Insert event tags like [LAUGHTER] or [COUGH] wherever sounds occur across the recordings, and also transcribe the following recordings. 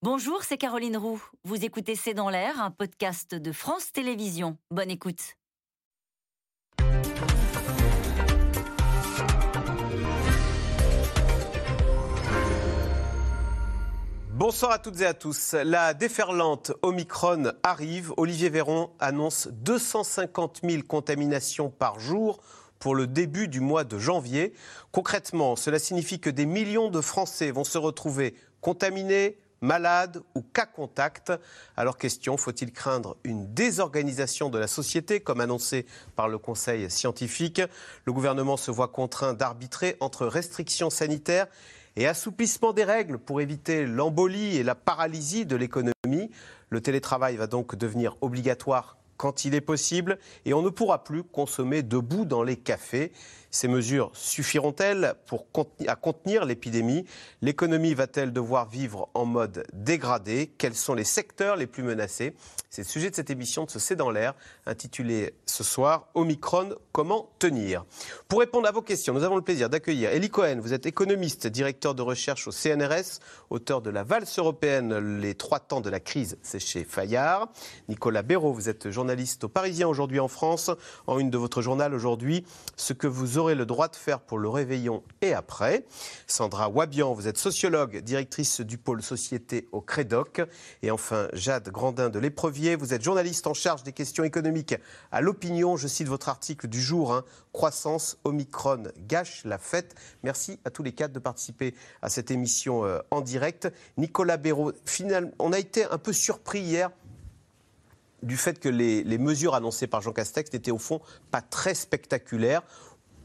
Bonjour, c'est Caroline Roux. Vous écoutez C'est dans l'air, un podcast de France Télévisions. Bonne écoute. Bonsoir à toutes et à tous. La déferlante Omicron arrive. Olivier Véron annonce 250 000 contaminations par jour pour le début du mois de janvier. Concrètement, cela signifie que des millions de Français vont se retrouver contaminés, malades ou cas contact. Alors question, faut-il craindre une désorganisation de la société comme annoncé par le Conseil scientifique? Le gouvernement se voit contraint d'arbitrer entre restrictions sanitaires et assouplissement des règles pour éviter l'embolie et la paralysie de l'économie. Le télétravail va donc devenir obligatoire quand il est possible et on ne pourra plus consommer debout dans les cafés. Ces mesures suffiront-elles à contenir l'épidémie? L'économie va-t-elle devoir vivre en mode dégradé? Quels sont les secteurs les plus menacés? C'est le sujet de cette émission de ce C'est dans l'air, intitulée ce soir Omicron, comment tenir? Pour répondre à vos questions, nous avons le plaisir d'accueillir Elie Cohen. Vous êtes économiste, directeur de recherche au CNRS, auteur de La valse européenne, les trois temps de la crise, c'est chez Fayard. Nicolas Béraud, vous êtes journaliste au Parisien aujourd'hui en France. En une de votre journal aujourd'hui, ce que vous aurez le droit de faire pour le réveillon et après. Sandra Wabian, vous êtes sociologue, directrice du pôle société au Crédoc. Et enfin, Jade Grandin de l'Éprevier, vous êtes journaliste en charge des questions économiques à l'opinion. Je cite votre article du jour, hein. Croissance, Omicron gâche la fête. Merci à tous les quatre de participer à cette émission euh, en direct. Nicolas Béraud, finalement, on a été un peu surpris hier du fait que les, mesures annoncées par Jean Castex n'étaient au fond pas très spectaculaires.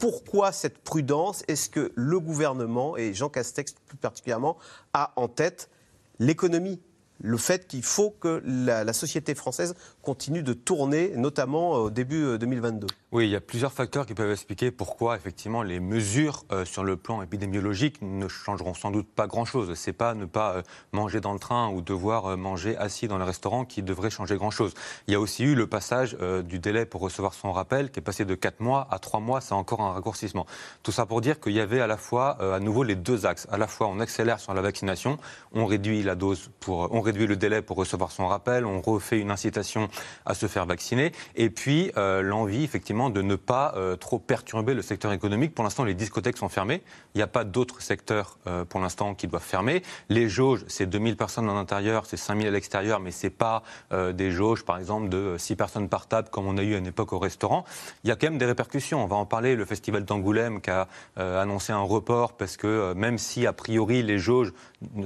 Pourquoi cette prudence Est-ce que le gouvernement, et Jean Castex plus particulièrement, a en tête l'économie le fait qu'il faut que la, société française continue de tourner, notamment au début 2022 euh, Oui, il y a plusieurs facteurs qui peuvent expliquer pourquoi, effectivement, les mesures euh, sur le plan épidémiologique ne changeront sans doute pas grand-chose. Ce n'est pas ne pas euh, manger dans le train ou devoir manger assis dans le restaurant qui devrait changer grand-chose. Il y a aussi eu le passage du délai pour recevoir son rappel qui est passé de 4 mois à 3 mois. C'est encore un raccourcissement. Tout ça pour dire qu'il y avait à la fois, à nouveau, les deux axes. À la fois, on accélère sur la vaccination, on réduit la dose pour... On réduit le délai pour recevoir son rappel, on refait une incitation à se faire vacciner, et puis euh, l'envie effectivement de ne pas euh, trop perturber le secteur économique. Pour l'instant, les discothèques sont fermées, il n'y a pas d'autres secteurs euh, pour l'instant qui doivent fermer. Les jauges, c'est 2000 personnes en intérieur, c'est 5000 à l'extérieur, mais c'est pas des jauges, par exemple, de 6 personnes par table comme on a eu à une époque au restaurant. Il y a quand même des répercussions. On va en parler. Le festival d'Angoulême qui a annoncé un report parce que même si a priori les jauges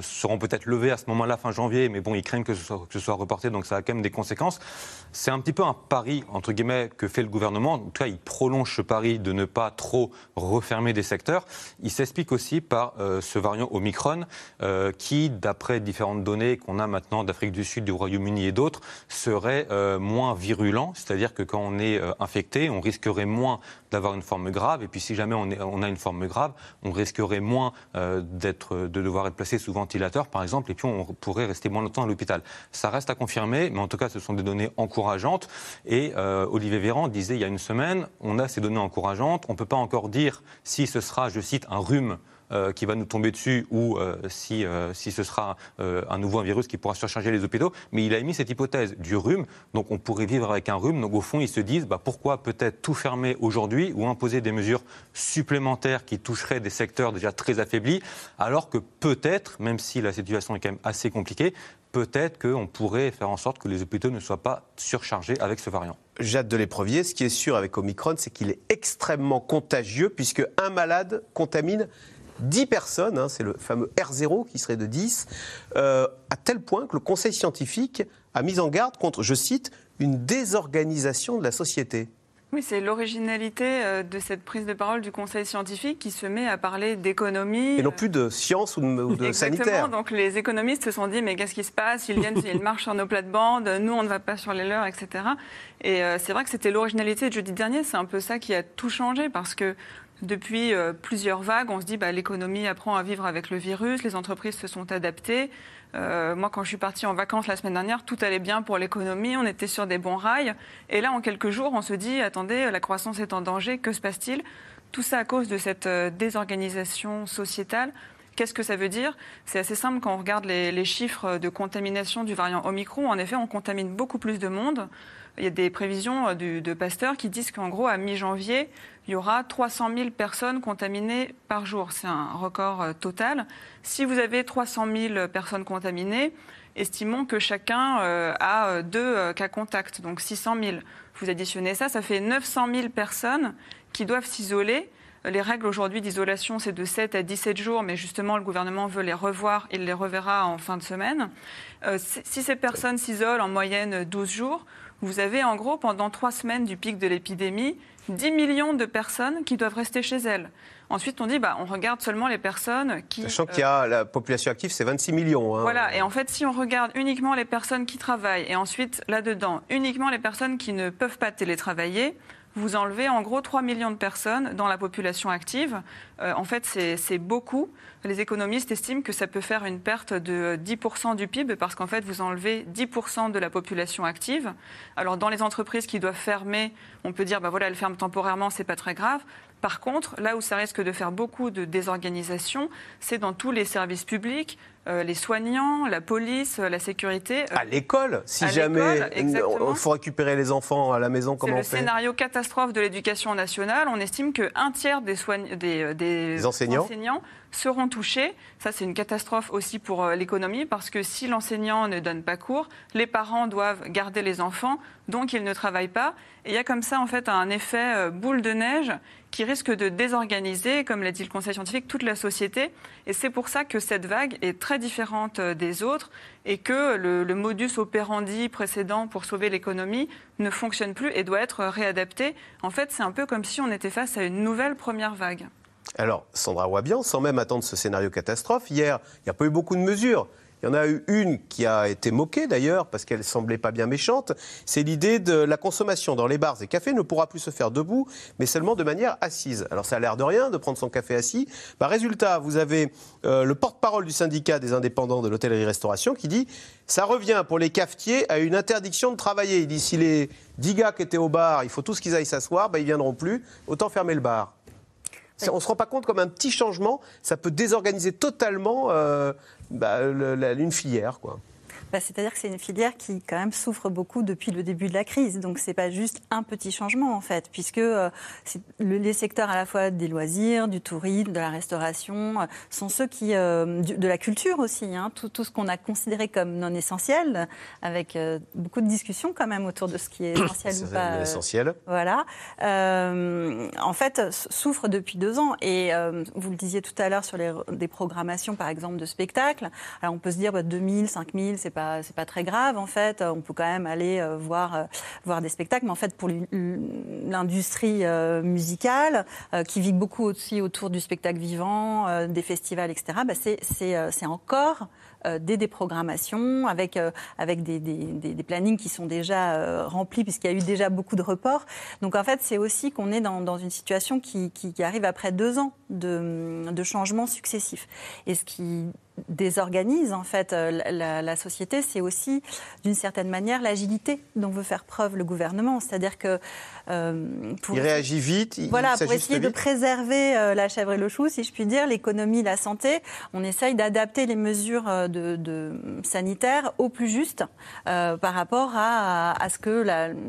seront peut-être levées à ce moment-là fin janvier, mais bon, ils craignent ce, que ce soit reporté, donc ça a quand même des conséquences. C'est un petit peu un pari, entre guillemets, que fait le gouvernement. En tout cas, il prolonge ce pari de ne pas trop refermer des secteurs. Il s'explique aussi par euh, ce variant Omicron, euh, qui, d'après différentes données qu'on a maintenant d'Afrique du Sud, du Royaume-Uni et d'autres, serait euh, moins virulent. C'est-à-dire que quand on est infecté, on risquerait moins d'avoir une forme grave. Et puis si jamais on, a une forme grave, on risquerait moins d'être, de devoir être placé sous ventilateur, par exemple, et puis on pourrait rester moins longtemps à l'hôpital. Ça reste à confirmer, mais en tout cas, ce sont des données encourageantes. Et Olivier Véran disait il y a une on a ces données encourageantes. On ne peut pas encore dire si ce sera, je cite, un rhume euh, qui va nous tomber dessus ou euh, si, euh, si ce sera un nouveau virus qui pourra surcharger les hôpitaux. Mais il a émis cette hypothèse du rhume. Donc on pourrait vivre avec un rhume. Donc au fond, ils se disent bah, pourquoi peut-être tout fermer aujourd'hui ou imposer des mesures supplémentaires qui toucheraient des secteurs déjà très affaiblis, alors que peut-être, même si la situation est quand même assez compliquée, peut-être qu'on pourrait faire en sorte que les hôpitaux ne soient pas surchargés avec ce variant. Jade de ce qui est sûr avec Omicron, c'est qu'il est extrêmement contagieux puisque un malade contamine 10 personnes, hein, c'est le fameux R0 qui serait de 10, euh, à tel point que le Conseil scientifique a mis en garde contre, je cite, une désorganisation de la société. Oui, c'est l'originalité euh, de cette prise de parole du Conseil scientifique qui se met à parler d'économie. Et non plus de science ou de, Exactement. sanitaire. Donc les économistes se sont dit mais qu'est-ce qui se passe? Ils viennent, ils marchent sur nos plates-bandes, nous on ne va pas sur les leurs, etc. Et euh, c'est vrai que c'était l'originalité de jeudi dernier. C'est un peu ça qui a tout changé parce que depuis euh, plusieurs vagues, on se dit bah, l'économie apprend à vivre avec le virus, les entreprises se sont adaptées. Euh, moi, quand je suis partie en vacances la semaine dernière, tout allait bien pour l'économie, on était sur des bons rails. Et là, en quelques jours, on se dit attendez, la croissance est en danger, que se passe-t-il? Tout ça à cause de cette euh, désorganisation sociétale Qu'est-ce que ça veut dire? C'est assez simple quand on regarde les, les, chiffres de contamination du variant Omicron. En effet, on contamine beaucoup plus de monde. Il y a des prévisions du, de Pasteur qui disent qu'en gros, à mi-janvier, il y aura 300 000 personnes contaminées par jour. C'est un record total. Si vous avez 300 000 personnes contaminées, estimons que chacun euh, a deux euh, cas contacts, donc 600 000. Vous additionnez ça, ça fait 900 000 personnes qui doivent s'isoler. Les règles aujourd'hui d'isolation, c'est de 7 à 17 jours, mais justement, le gouvernement veut les revoir. Il les reverra en fin de semaine. Euh, si ces personnes s'isolent en moyenne 12 jours, vous avez en gros, pendant trois semaines du pic de l'épidémie, 10 millions de personnes qui doivent rester chez elles. Ensuite, on dit, bah, on regarde seulement les personnes qui. Sachant qu'il y a la population active, c'est 26 millions. Hein. Voilà, et en fait, si on regarde uniquement les personnes qui travaillent, et ensuite, là-dedans, uniquement les personnes qui ne peuvent pas télétravailler, vous enlevez en gros 3 millions de personnes dans la population active. Euh, en fait, c'est beaucoup. Les économistes estiment que ça peut faire une perte de 10% du PIB parce qu'en fait, vous enlevez 10% de la population active. Alors, dans les entreprises qui doivent fermer, on peut dire, bah voilà, elles ferment temporairement, c'est pas très grave. Par contre, là où ça risque de faire beaucoup de désorganisation, c'est dans tous les services publics, euh, les soignants, la police, euh, la sécurité. Euh, à l'école, si jamais il faut récupérer les enfants à la maison, comment on fait C'est le scénario catastrophe de l'éducation nationale. On estime qu'un tiers des, des, des enseignants seront touchés. Ça, c'est une catastrophe aussi pour l'économie parce que si l'enseignant ne donne pas cours, les parents doivent garder les enfants, donc ils ne travaillent pas. Et il y a comme ça, en fait, un effet boule de neige qui risque de désorganiser, comme l'a dit le Conseil scientifique, toute la société. Et c'est pour ça que cette vague est très différente euh, des autres et que le, le modus operandi précédent pour sauver l'économie ne fonctionne plus et doit être réadapté. En fait, c'est un peu comme si on était face à une nouvelle première vague. Alors, Sandra Wabian, sans même attendre ce scénario catastrophe, hier, il n'y a pas eu beaucoup de mesures. Il y en a eu une qui a été moquée d'ailleurs, parce qu'elle semblait pas bien méchante. C'est l'idée de la consommation dans les bars et cafés ne pourra plus se faire debout, mais seulement de manière assise. Alors ça a l'air de rien de prendre son café assis. Bah, résultat, vous avez euh, le porte-parole du syndicat des indépendants de l'hôtellerie-restauration qui dit ça revient pour les cafetiers à une interdiction de travailler. Il dit si les 10 gars qui étaient au bar, il faut tous qu'ils aillent s'asseoir, bah, ils viendront plus, autant fermer le bar. On ne se rend pas compte comme un petit changement, ça peut désorganiser totalement euh, bah, une filière. Quoi. Bah, c'est-à-dire que c'est une filière qui quand même souffre beaucoup depuis le début de la crise. Donc c'est pas juste un petit changement en fait, puisque euh, les secteurs à la fois des loisirs, du tourisme, de la restauration, euh, sont ceux qui euh, de la culture aussi. Hein, tout, tout, ce qu'on a considéré comme non essentiel, avec beaucoup de discussions quand même autour de ce qui est essentiel ou pas. Essentiel. Voilà. en fait, souffre depuis deux ans. Et vous le disiez tout à l'heure sur les, des programmations, par exemple, de spectacles. Alors on peut se dire bah, 2000, 5000, c'est c'est pas très grave en fait. On peut quand même aller euh, voir euh, voir des spectacles, mais en fait pour l'industrie euh, musicale qui vit beaucoup aussi autour du spectacle vivant, des festivals, etc. Bah, c'est encore des déprogrammations avec, avec des, plannings qui sont déjà remplis puisqu'il y a eu déjà beaucoup de reports. Donc en fait, c'est aussi qu'on est dans, une situation qui, arrive après deux ans de, de changements successifs. Et ce qui désorganise en fait euh, la, société, c'est aussi d'une certaine manière l'agilité dont veut faire preuve le gouvernement. C'est-à-dire que euh, pour, il réagit vite. Il, voilà, pour essayer de préserver euh, la chèvre et le chou, si je puis dire, l'économie, la santé, on essaye d'adapter les mesures de, sanitaires au plus juste par rapport à, ce que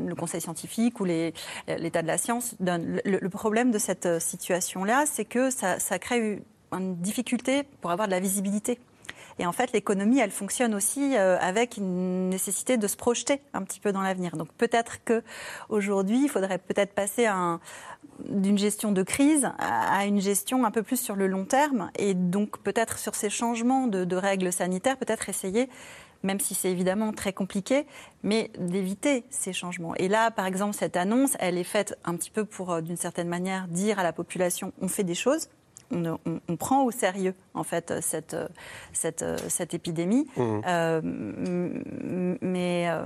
le Conseil scientifique ou l'état de la science donne. Le, problème de cette situation-là, c'est que ça, ça crée une difficulté pour avoir de la visibilité. Et en fait, l'économie, elle fonctionne aussi euh, avec une nécessité de se projeter un petit peu dans l'avenir. Donc peut-être que aujourd'hui, il faudrait peut-être passer d'une gestion de crise à une gestion un peu plus sur le long terme, et donc peut-être sur ces changements de, règles sanitaires, peut-être essayer même si c'est évidemment très compliqué, mais d'éviter ces changements. Et là, par exemple, cette annonce, elle est faite un petit peu pour, euh, d'une certaine manière, dire à la population, on fait des choses, on, prend au sérieux en fait cette, cette, cette épidémie. Mmh. Euh, mais euh,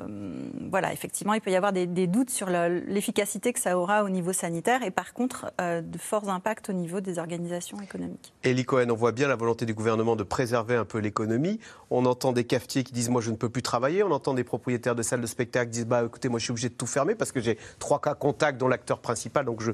voilà, effectivement, il peut y avoir des, doutes sur l'efficacité que ça aura au niveau sanitaire et par contre euh, de forts impacts au niveau des organisations économiques. Elie Cohen, on voit bien la volonté du gouvernement de préserver un peu l'économie. On entend des cafetiers qui disent moi je ne peux plus travailler. On entend des propriétaires de salles de spectacle qui disent bah écoutez moi je suis obligé de tout fermer parce que j'ai trois cas contacts dont l'acteur principal. Donc je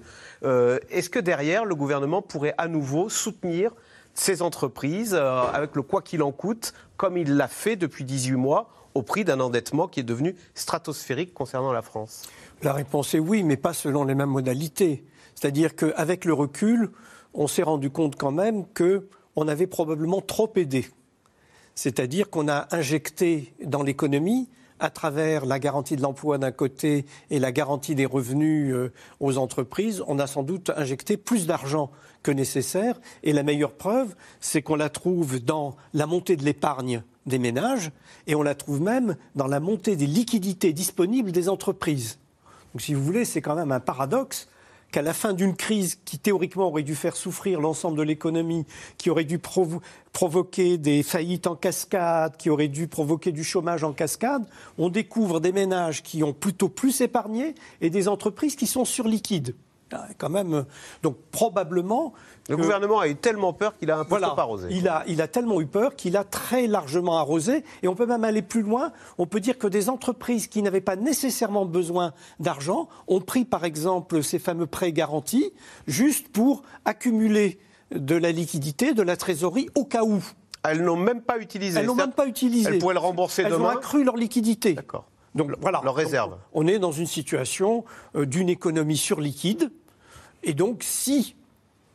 est-ce que derrière le gouvernement pourrait à nouveau soutenir ces entreprises euh, avec le quoi qu'il en coûte, comme il l'a fait depuis 18 mois, au prix d'un endettement qui est devenu stratosphérique concernant la France La réponse est oui, mais pas selon les mêmes modalités. C'est-à-dire qu'avec le recul, on s'est rendu compte quand même qu'on avait probablement trop aidé. C'est-à-dire qu'on a injecté dans l'économie à travers la garantie de l'emploi d'un côté et la garantie des revenus euh, aux entreprises, on a sans doute injecté plus d'argent que nécessaire. Et la meilleure preuve, c'est qu'on la trouve dans la montée de l'épargne des ménages et on la trouve même dans la montée des liquidités disponibles des entreprises. Donc si vous voulez, c'est quand même un paradoxe qu'à la fin d'une crise qui théoriquement aurait dû faire souffrir l'ensemble de l'économie, qui aurait dû provoquer des faillites en cascade, qui aurait dû provoquer du chômage en cascade, on découvre des ménages qui ont plutôt plus épargné et des entreprises qui sont surliquides. Ah, quand même, donc probablement le gouvernement a eu tellement peur qu'il a un peu trop arrosé. Il a, il a tellement eu peur qu'il a très largement arrosé. Et on peut même aller plus loin. On peut dire que des entreprises qui n'avaient pas nécessairement besoin d'argent ont pris, par exemple, ces fameux prêts garantis juste pour accumuler de la liquidité, de la trésorerie au cas où. Elles n'ont même pas utilisé. Elles n'ont même pas utilisé. Elles pourraient le rembourser Elles demain. Elles ont accru leur liquidité. D'accord. Donc voilà. Leur réserve. on est dans une situation euh, d'une économie surliquide. Et donc, si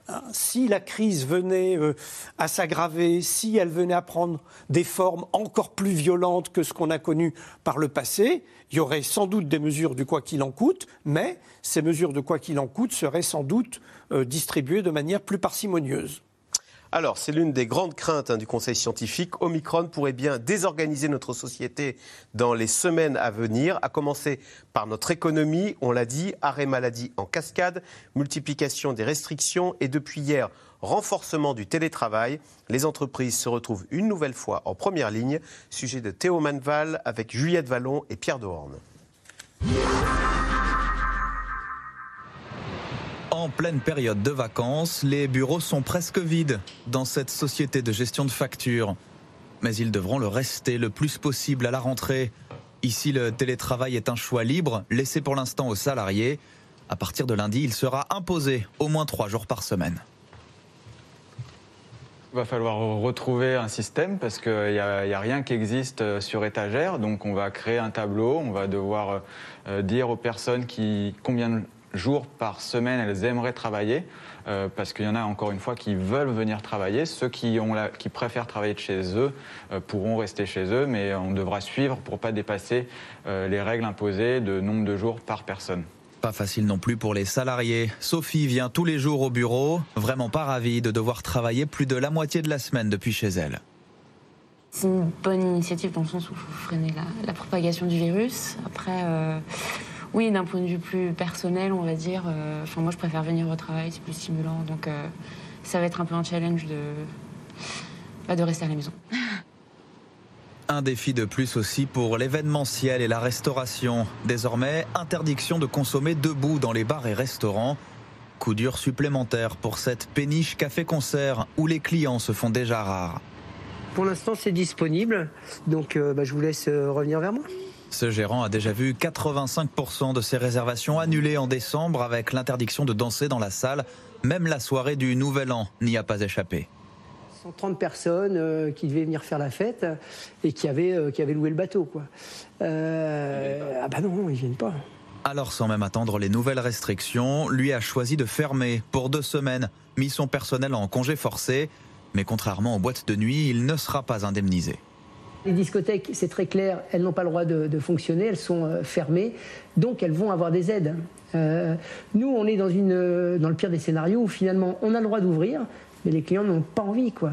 Hein, si la crise venait euh, à s'aggraver, si elle venait à prendre des formes encore plus violentes que ce qu'on a connu par le passé, il y aurait sans doute des mesures du quoi qu'il en coûte, mais ces mesures de quoi qu'il en coûte seraient sans doute euh, distribuées de manière plus parcimonieuse. Alors, c'est l'une des grandes craintes hein, du Conseil scientifique. Omicron pourrait bien désorganiser notre société dans les semaines à venir, à commencer par notre économie, on l'a dit, arrêt maladie en cascade, multiplication des restrictions et depuis hier, renforcement du télétravail. Les entreprises se retrouvent une nouvelle fois en première ligne. Sujet de Théo Manval avec Juliette Vallon et Pierre Dehorne. En pleine période de vacances, les bureaux sont presque vides dans cette société de gestion de factures. Mais ils devront le rester le plus possible à la rentrée. Ici, le télétravail est un choix libre, laissé pour l'instant aux salariés. À partir de lundi, il sera imposé au moins trois jours par semaine. Il va falloir retrouver un système parce qu'il n'y a, rien qui existe sur étagère. Donc on va créer un tableau, on va devoir euh, dire aux personnes qui, combien jours par semaine elles aimeraient travailler, euh, parce qu'il y en a encore une fois qui veulent venir travailler. Ceux qui, ont la, qui préfèrent travailler de chez eux euh, pourront rester chez eux, mais on devra suivre pour ne pas dépasser euh, les règles imposées de nombre de jours par personne. Pas facile non plus pour les salariés. Sophie vient tous les jours au bureau, vraiment pas ravie de devoir travailler plus de la moitié de la semaine depuis chez elle. C'est une bonne initiative dans le sens où il faut freiner la, la propagation du virus. Après, euh, oui, d'un point de vue plus personnel, on va dire, euh, enfin, moi je préfère venir au travail, c'est plus stimulant. Donc euh, ça va être un peu un challenge de, bah, de rester à la maison. [LAUGHS] Un défi de plus aussi pour l'événementiel et la restauration. Désormais, interdiction de consommer debout dans les bars et restaurants. Coup dur supplémentaire pour cette péniche café-concert où les clients se font déjà rares. Pour l'instant, c'est disponible, donc euh, bah, je vous laisse euh, revenir vers moi. Ce gérant a déjà vu 85% de ses réservations annulées en décembre avec l'interdiction de danser dans la salle. Même la soirée du Nouvel An n'y a pas échappé. 130 personnes euh, qui devaient venir faire la fête et qui avaient, euh, qui avaient loué le bateau. Quoi. Euh, ah bah non, non, ils viennent pas. Alors sans même attendre les nouvelles restrictions, lui a choisi de fermer pour deux semaines, mis son personnel en congé forcé. Mais contrairement aux boîtes de nuit, il ne sera pas indemnisé. Les discothèques, c'est très clair, elles n'ont pas le droit de, fonctionner, elles sont euh, fermées, donc elles vont avoir des aides. Euh, nous, on est dans, une, dans le pire des scénarios où finalement on a le droit d'ouvrir, mais les clients n'ont pas envie. Quoi.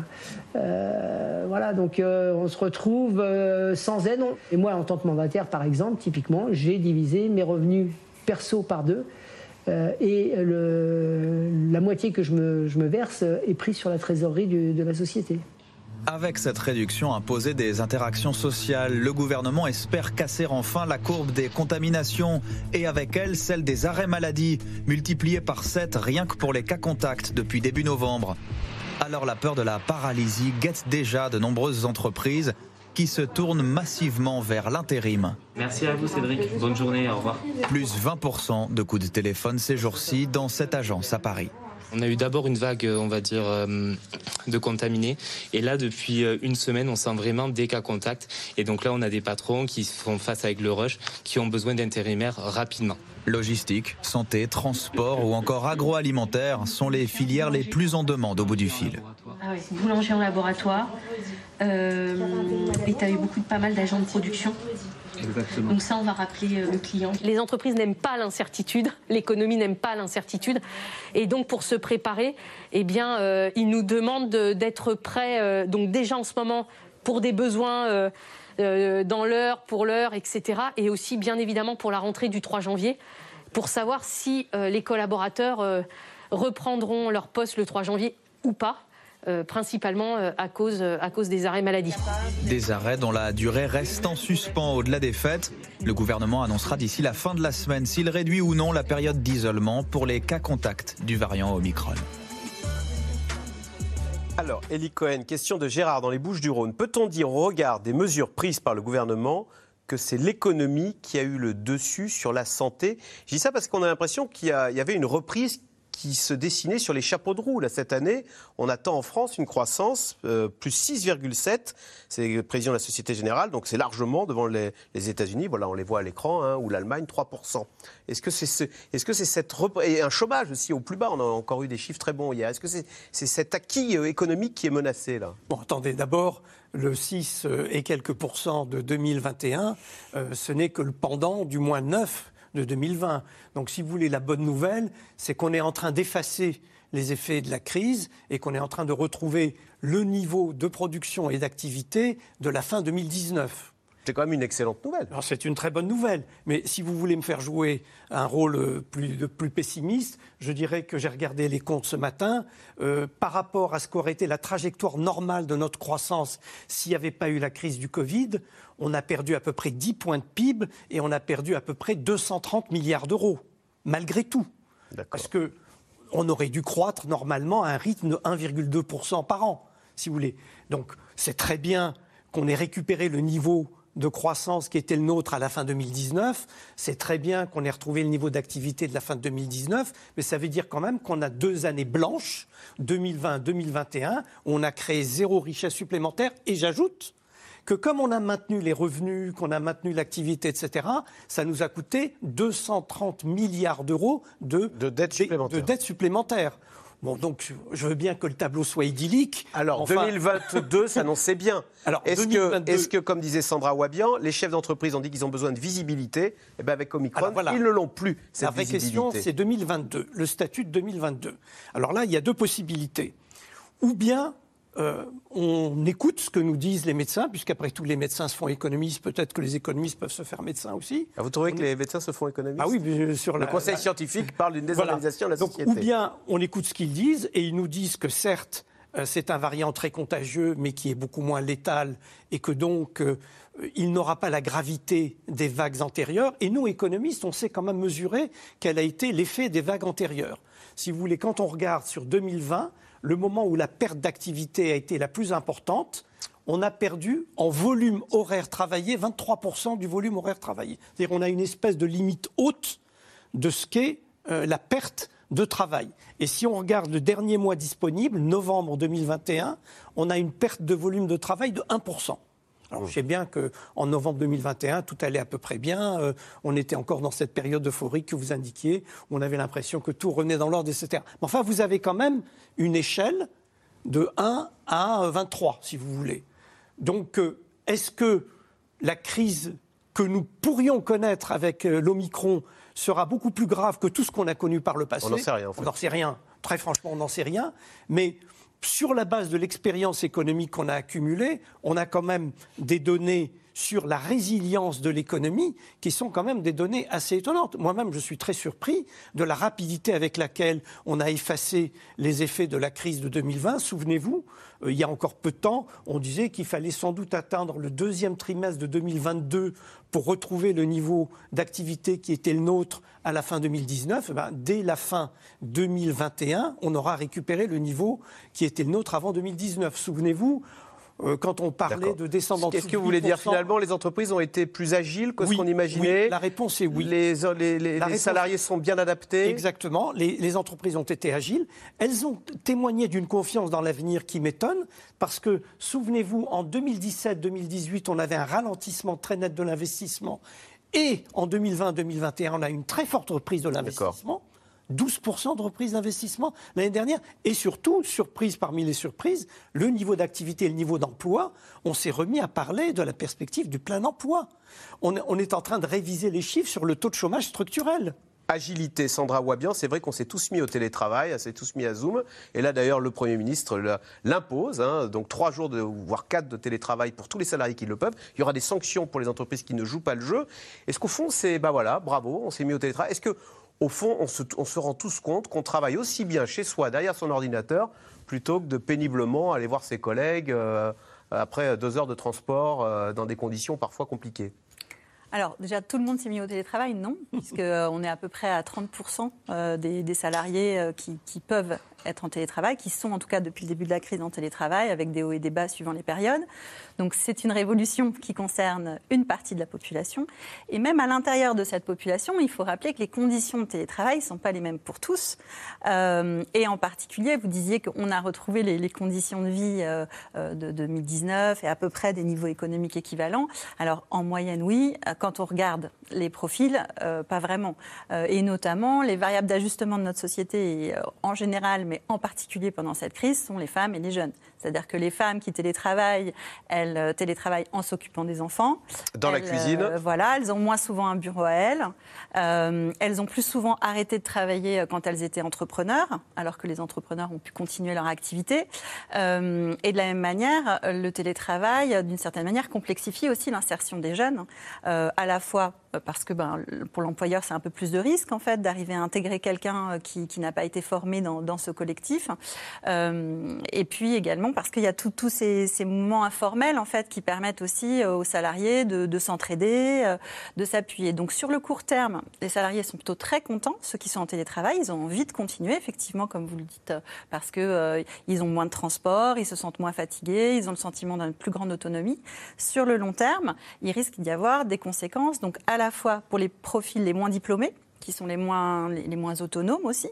Euh, voilà, donc euh, on se retrouve euh, sans aide. Et moi, en tant que mandataire, par exemple, typiquement, j'ai divisé mes revenus perso par deux. Euh, et la moitié que je me, verse est prise sur la trésorerie de la société. Avec cette réduction imposée des interactions sociales, le gouvernement espère casser enfin la courbe des contaminations et avec elle celle des arrêts maladie, multipliée par 7 rien que pour les cas contacts depuis début novembre. Alors la peur de la paralysie guette déjà de nombreuses entreprises qui se tournent massivement vers l'intérim. Merci à vous Cédric, bonne journée, au revoir. Plus 20% de coups de téléphone ces jours-ci dans cette agence à Paris. On a eu d'abord une vague, on va dire, euh, de contaminés. Et là, depuis euh, une semaine, on sent vraiment des cas contacts. Et donc là, on a des patrons qui font face avec le rush, qui ont besoin d'intérimaires rapidement. Logistique, santé, transport ou encore agroalimentaire sont les filières les plus en demande au bout du fil. Ah boulanger en laboratoire. Euh, et tu as eu beaucoup de pas mal d'agents de production. Donc ça, on va rappeler euh, le client. Les entreprises n'aiment pas l'incertitude, [LAUGHS] l'économie n'aime pas l'incertitude. Et donc pour se préparer, eh bien, euh, ils nous demandent d'être prêts, donc déjà en ce moment, pour des besoins dans l'heure, pour l'heure, etc. Et aussi, bien évidemment, pour la rentrée du 3 janvier, pour savoir si les collaborateurs reprendront leur poste le 3 janvier ou pas. Euh, principalement euh, à, cause, euh, à cause des arrêts maladie. Des arrêts dont la durée reste en suspens au-delà des fêtes. Le gouvernement annoncera d'ici la fin de la semaine s'il réduit ou non la période d'isolement pour les cas contacts du variant Omicron. Alors, Elie Cohen, question de Gérard dans les Bouches du Rhône. Peut-on dire au regard des mesures prises par le gouvernement que c'est l'économie qui a eu le dessus sur la santé? Je dis ça parce qu'on a l'impression qu'il y, y, avait une reprise qui se dessinait sur les chapeaux de roue. Là, cette année, on attend en France une croissance euh, plus 6,7. C'est le président de la Société Générale, donc c'est largement devant les, États-Unis. Voilà, on les voit à l'écran, hein, ou l'Allemagne, 3%. Est-ce que c'est cette et un chômage aussi au plus bas On a encore eu des chiffres très bons hier. Est-ce que c'est, c'est cet acquis euh, économique qui est menacé là? Bon, attendez, d'abord, le 6 euh, et quelques pourcents de 2021, ce n'est que le pendant du moins 9 de 2020. Donc si vous voulez, la bonne nouvelle, c'est qu'on est en train d'effacer les effets de la crise et qu'on est en train de retrouver le niveau de production et d'activité de la fin 2019. C'est quand même une excellente nouvelle. C'est une très bonne nouvelle. Mais si vous voulez me faire jouer un rôle euh, plus, plus pessimiste, je dirais que j'ai regardé les comptes ce matin. Euh, par rapport à ce qu'aurait été la trajectoire normale de notre croissance s'il n'y avait pas eu la crise du Covid, on a perdu à peu près 10 points de PIB et on a perdu à peu près 230 milliards d'euros, malgré tout. Parce que on aurait dû croître normalement à un rythme de 1,2% par an, si vous voulez. Donc c'est très bien qu'on ait récupéré le niveau de croissance qui était le nôtre à la fin 2019. C'est très bien qu'on ait retrouvé le niveau d'activité de la fin de 2019, mais ça veut dire quand même qu'on a deux années blanches, 2020-2021, où on a créé zéro richesse supplémentaire. Et j'ajoute que comme on a maintenu les revenus, qu'on a maintenu l'activité, etc., ça nous a coûté 230 milliards d'euros de, de dettes supplémentaires. Bon, donc je veux bien que le tableau soit idyllique. Alors 2022 s'annonçait bien. [LAUGHS] Alors est-ce que, est que, comme disait Sandra Wabian, les chefs d'entreprise ont dit qu'ils ont besoin de visibilité? Et eh bien avec Omicron, ils ne l'ont plus. Cette La vraie question, c'est 2022, le statut de 2022. Alors là, il y a deux possibilités. Ou bien euh, on écoute ce que nous disent les médecins, puisqu'après tout, les médecins se font économistes. Peut-être que les économistes peuvent se faire médecins aussi. Ah, vous trouvez que les médecins se font économistes Ah oui, sur le conseil scientifique parle d'une désorganisation de la société. ou bien on écoute ce qu'ils disent et ils nous disent que certes, euh, c'est un variant très contagieux, mais qui est beaucoup moins létal et que donc euh, il n'aura pas la gravité des vagues antérieures. Et nous, économistes, on sait quand même mesurer quel a été l'effet des vagues antérieures. Si vous voulez, quand on regarde sur 2020, le moment où la perte d'activité a été la plus importante, on a perdu en volume horaire travaillé 23% du volume horaire travaillé. C'est-à-dire qu'on a une espèce de limite haute de ce qu'est euh, la perte de travail. Et si on regarde le dernier mois disponible, novembre 2021, on a une perte de volume de travail de 1%. Alors, je sais bien qu'en novembre 2021, tout allait à peu près bien. Euh, on était encore dans cette période euphorique que vous indiquiez, où on avait l'impression que tout revenait dans l'ordre, etc. Mais enfin, vous avez quand même une échelle de 1 à 23, si vous voulez. Donc, euh, est-ce que la crise que nous pourrions connaître avec euh, l'Omicron sera beaucoup plus grave que tout ce qu'on a connu par le passé On n'en sait rien. En fait. On n'en sait rien. Très franchement, on n'en sait rien. Mais sur la base de l'expérience économique qu'on a accumulée, on a quand même des données sur la résilience de l'économie qui sont quand même des données assez étonnantes. Moi-même, je suis très surpris de la rapidité avec laquelle on a effacé les effets de la crise de 2020. Souvenez-vous, euh, il y a encore peu de temps, on disait qu'il fallait sans doute atteindre le deuxième trimestre de 2022 pour retrouver le niveau d'activité qui était le nôtre à la fin 2019. Eh ben, dès la fin 2021, on aura récupéré le niveau qui était le nôtre avant 2019. Souvenez-vous, euh, quand on parlait de descendre en Qu'est-ce que vous voulez dire Finalement, les entreprises ont été plus agiles que ce qu'on imaginait oui, La réponse est oui. Les, les, les, les salariés sont bien adaptés Exactement. Les, entreprises ont été agiles. Elles ont témoigné d'une confiance dans l'avenir qui m'étonne, parce que, souvenez-vous, en 2017-2018, on avait un ralentissement très net de l'investissement. Et en 2020-2021, on a une très forte reprise de l'investissement. 12% de reprise d'investissement l'année dernière. Et surtout, surprise parmi les surprises, le niveau d'activité et le niveau d'emploi, on s'est remis à parler de la perspective du plein emploi. On, est en train de réviser les chiffres sur le taux de chômage structurel agilité. Sandra Wabian, c'est vrai qu'on s'est tous mis au télétravail, on s'est tous mis à Zoom. Et là, d'ailleurs, le Premier ministre l'impose. Hein. donc, trois jours, de, voire quatre de télétravail pour tous les salariés qui le peuvent. Il y aura des sanctions pour les entreprises qui ne jouent pas le jeu. Est-ce qu'au fond, c'est, ben voilà, bravo, on s'est mis au télétravail. Est-ce que au fond, on se, rend tous compte qu'on travaille aussi bien chez soi, derrière son ordinateur, plutôt que de péniblement aller voir ses collègues euh, après deux heures de transport euh, dans des conditions parfois compliquées. Alors déjà, tout le monde s'est mis au télétravail, non, [LAUGHS] puisqu'on euh, est à peu près à 30% des, salariés qui, peuvent être en télétravail, qui sont en tout cas depuis le début de la crise en télétravail, avec des hauts et des bas suivant les périodes. Donc c'est une révolution qui concerne une partie de la population. Et même à l'intérieur de cette population, il faut rappeler que les conditions de télétravail ne sont pas les mêmes pour tous. Euh, et en particulier, vous disiez qu'on a retrouvé les, conditions de vie euh, euh, de 2019 et à peu près des niveaux économiques équivalents. Alors en moyenne, oui. Quand on regarde les profils, pas vraiment. et notamment, les variables d'ajustement de notre société en général, mais en particulier pendant cette crise, sont les femmes et les jeunes. C'est-à-dire que les femmes qui télétravaillent, elles euh, télétravaillent en s'occupant des enfants. Dans la cuisine euh, Voilà, elles ont moins souvent un bureau à elles. Euh, elles ont plus souvent arrêté de travailler quand elles étaient entrepreneurs, alors que les entrepreneurs ont pu continuer leur activité. et de la même manière, le télétravail, d'une certaine manière, complexifie aussi l'insertion des jeunes, à la fois parce que ben, pour l'employeur, c'est un peu plus de risque en fait d'arriver à intégrer quelqu'un qui, qui n'a pas été formé dans, dans ce collectif. et puis également parce qu'il y a tous ces, ces, moments informels en fait qui permettent aussi euh, aux salariés de, s'entraider, euh, de s'appuyer. Donc sur le court terme, les salariés sont plutôt très contents. Ceux qui sont en télétravail, ils ont envie de continuer effectivement, comme vous le dites, euh, parce que ils ont moins de transport, ils se sentent moins fatigués, ils ont le sentiment d'une plus grande autonomie. Sur le long terme, il risque d'y avoir des conséquences. Donc à la fois pour les profils les moins diplômés qui sont les moins, les, moins autonomes aussi.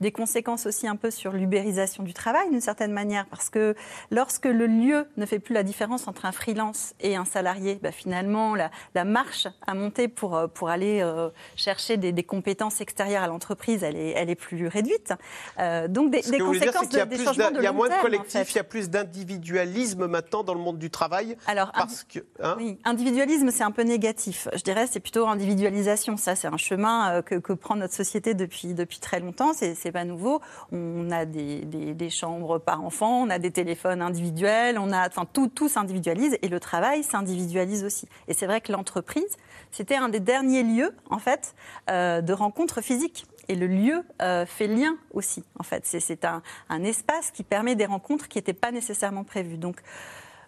Des conséquences aussi un peu sur l'ubérisation du travail d'une certaine manière, parce que lorsque le lieu ne fait plus la différence entre un freelance et un salarié, bah finalement la, la, marche à monter pour, euh, pour aller euh, chercher des, des, compétences extérieures à l'entreprise, elle est, elle est plus réduite. Euh, donc des, des conséquences de, des changements de Il y a moins de collectifs, il y a plus d'individualisme maintenant dans le monde du travail. Alors, parce que, hein? oui, individualisme, c'est un peu négatif. Je dirais c'est plutôt individualisation. Ça, c'est un chemin que que, prend notre société depuis, depuis très longtemps. C'est, n'est pas nouveau. On a des, des, chambres par enfant, on a des téléphones individuels, on a, enfin, tout, tout s'individualise et le travail s'individualise aussi. Et c'est vrai que l'entreprise, c'était un des derniers lieux, en fait, euh, de rencontres physiques. Et le lieu euh, fait lien aussi, en fait. C'est un, un, espace qui permet des rencontres qui n'étaient pas nécessairement prévues. Donc,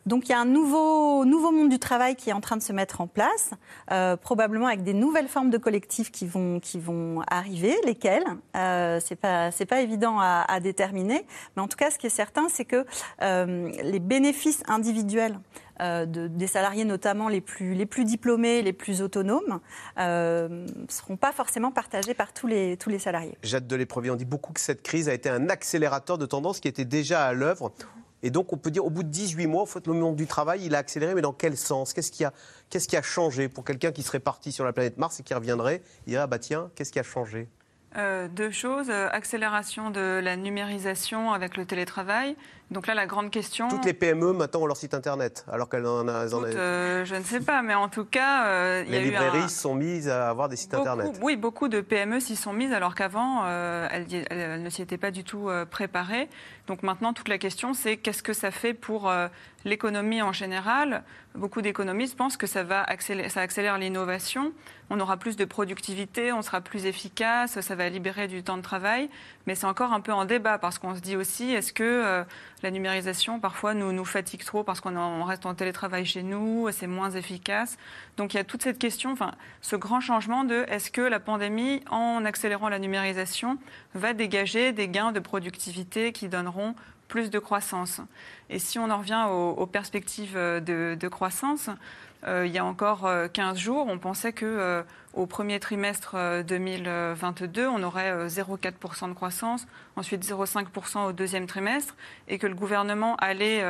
donc il y a un nouveau, monde du travail qui est en train de se mettre en place, euh, probablement avec des nouvelles formes de collectifs qui vont, arriver. Lesquelles euh, C'est pas évident à, déterminer, mais en tout cas, ce qui est certain, c'est que euh, les bénéfices individuels euh, de, des salariés notamment les plus, diplômés, les plus autonomes, ne seront pas forcément partagés par tous les, salariés. Jade de l'épreuve, on dit beaucoup que cette crise a été un accélérateur de tendance qui était déjà à l'œuvre. Et donc, on peut dire, au bout de 18 mois, le monde du travail, il a accéléré, mais dans quel sens? Qu'est-ce qui, qui a changé pour quelqu'un qui serait parti sur la planète Mars et qui reviendrait? Il dirait, ah bah tiens, qu'est-ce qui a changé? Euh, deux choses. accélération de la numérisation avec le télétravail. Donc là, la grande question. Toutes les PME maintenant ont leur site internet, alors qu'elles en, ont. Euh, je ne sais pas, mais en tout cas, euh, les librairies sont mises à avoir des sites internet. Oui, beaucoup de PME s'y sont mises, alors qu'avant, elles, ne s'y étaient pas du tout préparées. Donc maintenant, toute la question, c'est qu'est-ce que ça fait pour l'économie en général, beaucoup d'économistes pensent que ça va accélérer, ça accélère l'innovation. On aura plus de productivité, on sera plus efficace, ça va libérer du temps de travail. Mais c'est encore un peu en débat parce qu'on se dit aussi, est-ce que euh, la numérisation parfois nous, fatigue trop parce qu'on reste en télétravail chez nous, c'est moins efficace? Donc il y a toute cette question, enfin, ce grand changement de est-ce que la pandémie, en accélérant la numérisation, va dégager des gains de productivité qui donneront plus de croissance? Et si on en revient aux, perspectives de, croissance, il y a encore 15 jours, on pensait que au premier trimestre 2022, on aurait 0,4% de croissance, ensuite 0,5% au deuxième trimestre, et que le gouvernement allait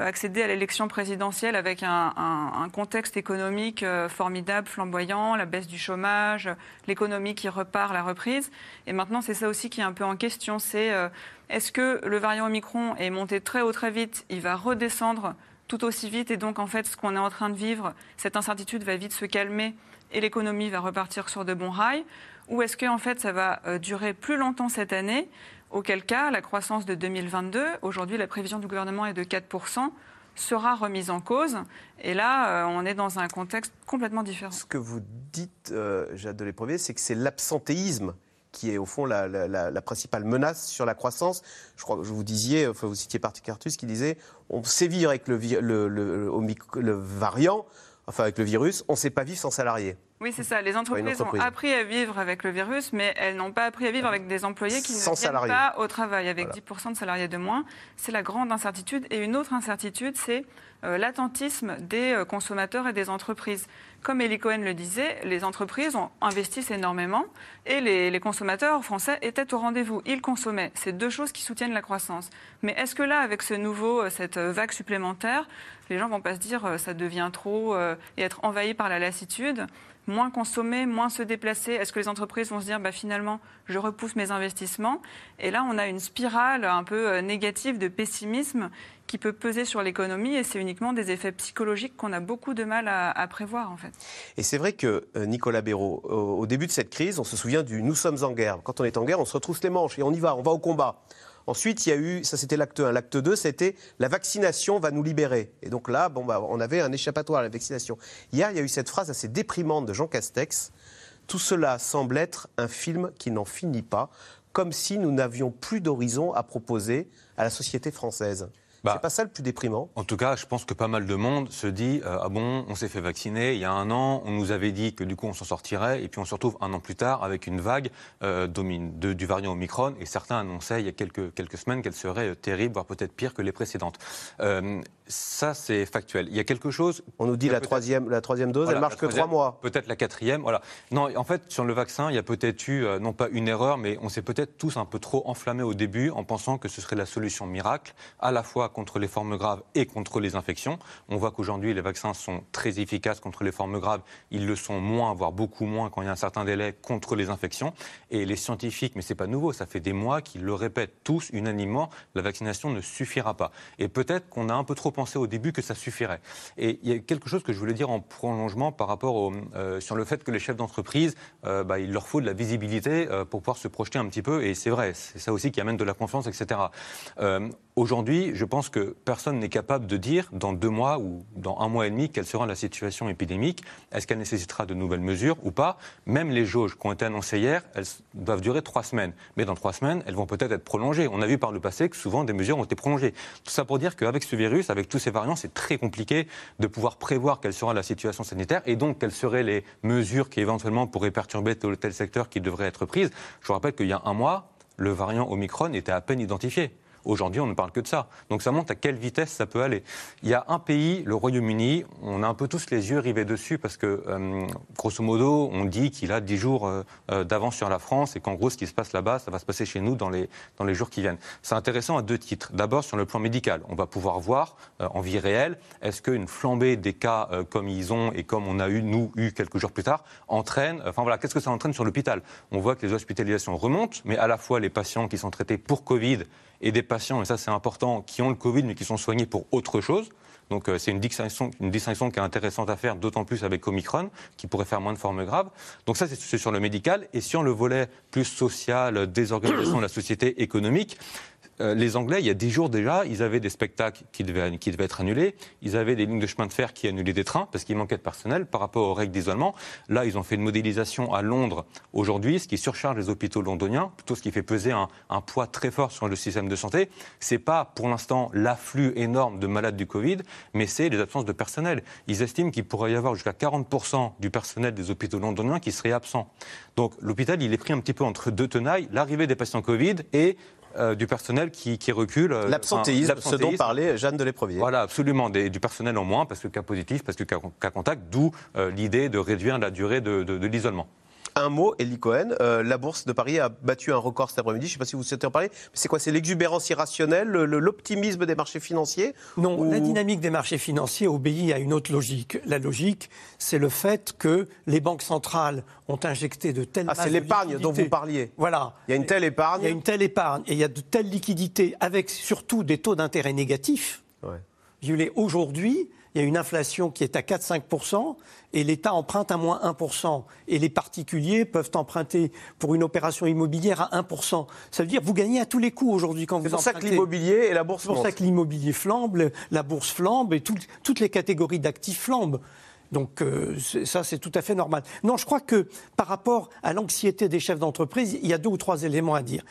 euh, accéder à l'élection présidentielle avec un, contexte économique euh, formidable, flamboyant, la baisse du chômage, l'économie qui repart, la reprise. Et maintenant, c'est ça aussi qui est un peu en question. C'est euh, est-ce que le variant Omicron est monté très haut très vite Il va redescendre tout aussi vite. Et donc, en fait, ce qu'on est en train de vivre, cette incertitude va vite se calmer et l'économie va repartir sur de bons rails Ou est-ce que, en fait, ça va durer plus longtemps cette année? Auquel cas la croissance de 2022, aujourd'hui la prévision du gouvernement est de 4%, sera remise en cause. Et là, euh, on est dans un contexte complètement différent. Ce que vous dites, euh, Jade de l'Éprevé, c'est que c'est l'absentéisme qui est au fond la, principale menace sur la croissance. Je crois que vous disiez, enfin vous citiez Cartus qui disait on sait vivre avec le, le, le variant, enfin avec le virus, on ne sait pas vivre sans salariés. Oui, c'est ça. Les entreprises ont appris à vivre avec le virus, mais elles n'ont pas appris à vivre avec des employés qui ne viennent pas au travail, avec 10% de salariés de moins. C'est la grande incertitude. Et une autre incertitude, c'est euh, l'attentisme des euh, consommateurs et des entreprises. Comme Elie Cohen le disait, les entreprises investissent énormément et les, consommateurs français étaient au rendez-vous. Ils consommaient. C'est deux choses qui soutiennent la croissance. Mais est-ce que là, avec ce nouveau, euh, cette vague supplémentaire, les gens vont pas se dire ça devient trop et être envahis par la lassitude moins consommer, moins se déplacer? Est-ce que les entreprises vont se dire bah, finalement, je repousse mes investissements? Et là, on a une spirale un peu euh, négative de pessimisme qui peut peser sur l'économie et c'est uniquement des effets psychologiques qu'on a beaucoup de mal à, prévoir en fait. Et c'est vrai que euh, Nicolas Béraud, au début de cette crise, on se souvient du nous sommes en guerre. Quand on est en guerre, on se retrousse les manches et on y va, on va au combat. Ensuite, il y a eu, ça c'était l'acte 1. L'acte 2, c'était la vaccination va nous libérer. Et donc là, bon, bah, on avait un échappatoire à la vaccination. Hier, il y a eu cette phrase assez déprimante de Jean Castex. Tout cela semble être un film qui n'en finit pas, comme si nous n'avions plus d'horizon à proposer à la société française. Bah, c'est pas ça le plus déprimant En tout cas, je pense que pas mal de monde se dit euh, ah bon, on s'est fait vacciner il y a un an, on nous avait dit que du coup on s'en sortirait, et puis on se retrouve un an plus tard avec une vague euh, du variant Omicron, et certains annonçaient il y a quelques, quelques semaines qu'elle serait euh, terrible, voire peut-être pire que les précédentes. Ça, c'est factuel. Il y a quelque chose. On nous dit la troisième, la troisième dose, elle marche que trois mois. Peut-être la quatrième. Voilà. Non, en fait, sur le vaccin, il y a peut-être eu non pas une erreur, mais on s'est peut-être tous un peu trop enflammés au début en pensant que ce serait la solution miracle, à la fois contre les formes graves et contre les infections. On voit qu'aujourd'hui, les vaccins sont très efficaces contre les formes graves. Ils le sont moins, voire beaucoup moins, quand il y a un certain délai contre les infections. Et les scientifiques, mais c'est pas nouveau, ça fait des mois qu'ils le répètent tous unanimement, la vaccination ne suffira pas. Et peut-être qu'on a un peu trop pensé au début que ça suffirait. Et il y a quelque chose que je voulais dire en prolongement par rapport au, euh, sur le fait que les chefs d'entreprise, euh, bah, il leur faut de la visibilité euh, pour pouvoir se projeter un petit peu. Et c'est vrai, c'est ça aussi qui amène de la confiance, etc. Aujourd'hui, je pense que personne n'est capable de dire dans deux mois ou dans un mois et demi quelle sera la situation épidémique. Est-ce qu'elle nécessitera de nouvelles mesures ou pas? Même les jauges qui ont été annoncées hier, elles doivent durer trois semaines. Mais dans trois semaines, elles vont peut-être être prolongées. On a vu par le passé que souvent des mesures ont été prolongées. Tout ça pour dire qu'avec ce virus, avec tous ces variants, c'est très compliqué de pouvoir prévoir quelle sera la situation sanitaire et donc quelles seraient les mesures qui éventuellement pourraient perturber tel ou tel secteur qui devraient être prises. Je vous rappelle qu'il y a un mois, le variant Omicron était à peine identifié. Aujourd'hui, on ne parle que de ça. Donc ça montre à quelle vitesse ça peut aller. Il y a un pays, le Royaume-Uni, on a un peu tous les yeux rivés dessus parce que, euh, grosso modo, on dit qu'il a 10 jours euh, euh, d'avance sur la France et qu'en gros, ce qui se passe là-bas, ça va se passer chez nous dans les, dans les jours qui viennent. C'est intéressant à deux titres. D'abord, sur le plan médical, on va pouvoir voir en vie réelle, est-ce qu'une flambée des cas comme ils ont et comme on a eu, nous, eu quelques jours plus tard, entraîne, enfin voilà, qu'est-ce que ça entraîne sur l'hôpital? On voit que les hospitalisations remontent, mais à la fois les patients qui sont traités pour Covid et des patients, et ça c'est important, qui ont le Covid mais qui sont soignés pour autre chose. Donc euh, c'est une distinction, une distinction qui est intéressante à faire, d'autant plus avec Omicron, qui pourrait faire moins de formes graves. Donc ça, c'est sur le médical. Et sur le volet plus social, désorganisation de la société économique, euh, les Anglais, il y a dix jours déjà, ils avaient des spectacles qui devaient, être annulés. Ils avaient des lignes de chemin de fer qui annulaient des trains parce qu'il manquait de personnel par rapport aux règles d'isolement. Là, ils ont fait une modélisation à Londres aujourd'hui, ce qui surcharge les hôpitaux londoniens, plutôt ce qui fait peser un, poids très fort sur le système de santé. C'est pas pour l'instant l'afflux énorme de malades du Covid, mais c'est les absences de personnel. Ils estiment qu'il pourrait y avoir jusqu'à 40% du personnel des hôpitaux londoniens qui serait absent. Donc l'hôpital, il est pris un petit peu entre deux tenailles, l'arrivée des patients Covid et euh, du personnel qui, qui recule. euh, L'absentéisme, enfin, ce dont parlait Jeanne de l'Éprevier. Voilà, absolument. Des- du personnel en moins, parce que cas positif, parce que cas, cas contact, d'où euh, l'idée de réduire la durée de, de- de l'isolement. Un mot, Elie Cohen, euh, la bourse de Paris a battu un record cet après-midi. Je ne sais pas si vous souhaitez en parler. C'est quoi C'est l'exubérance irrationnelle, le- le- l'optimisme des marchés financiers Non, Ou- la dynamique des marchés financiers obéit à une autre logique. La logique, c'est le fait que les banques centrales ont injecté de telles Ah, c'est l'épargne dont vous parliez. Voilà. Il y a une telle épargne. Il y a une telle épargne et il y a de telles liquidités avec surtout des taux d'intérêt négatifs. Ouais. Aujourd'hui, il y a une inflation qui est à 4-5% et l'État emprunte à moins 1%. Et les particuliers peuvent emprunter pour une opération immobilière à 1%. Ça veut dire que vous gagnez à tous les coups aujourd'hui quand vous C'est pour ça que empruntez. l'immobilier et la bourse C'est pour ça que l'immobilier flambe, la bourse flambe et tout- toutes les catégories d'actifs flambent. Donc euh, ça, c'est tout à fait normal. Non, je crois que par rapport à l'anxiété des chefs d'entreprise, il y a deux ou trois éléments à dire.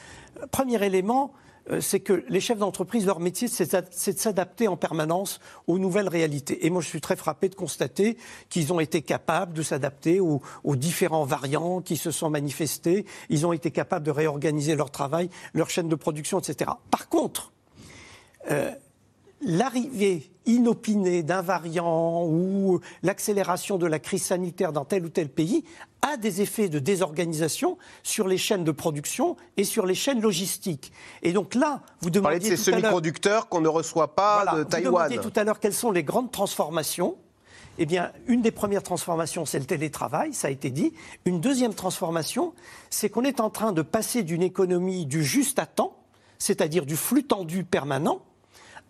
Premier élément, c'est que les chefs d'entreprise, leur métier, c'est de s'adapter en permanence aux nouvelles réalités. Et moi, je suis très frappé de constater qu'ils ont été capables de s'adapter aux, aux différents variants qui se sont manifestés. Ils ont été capables de réorganiser leur travail, leur chaîne de production, etc. Par contre, euh, l'arrivée inopinée d'un variant ou l'accélération de la crise sanitaire dans tel ou tel pays a des effets de désorganisation sur les chaînes de production et sur les chaînes logistiques. Et donc là, vous Vous parlez de ces semi-conducteurs qu'on ne reçoit pas voilà, de Vous Taïwan. demandiez tout à l'heure quelles sont les grandes transformations. Eh bien, une des premières transformations, c'est le télétravail, ça a été dit. Une deuxième transformation, c'est qu'on est en train de passer d'une économie du juste à temps, c'est-à-dire du flux tendu permanent,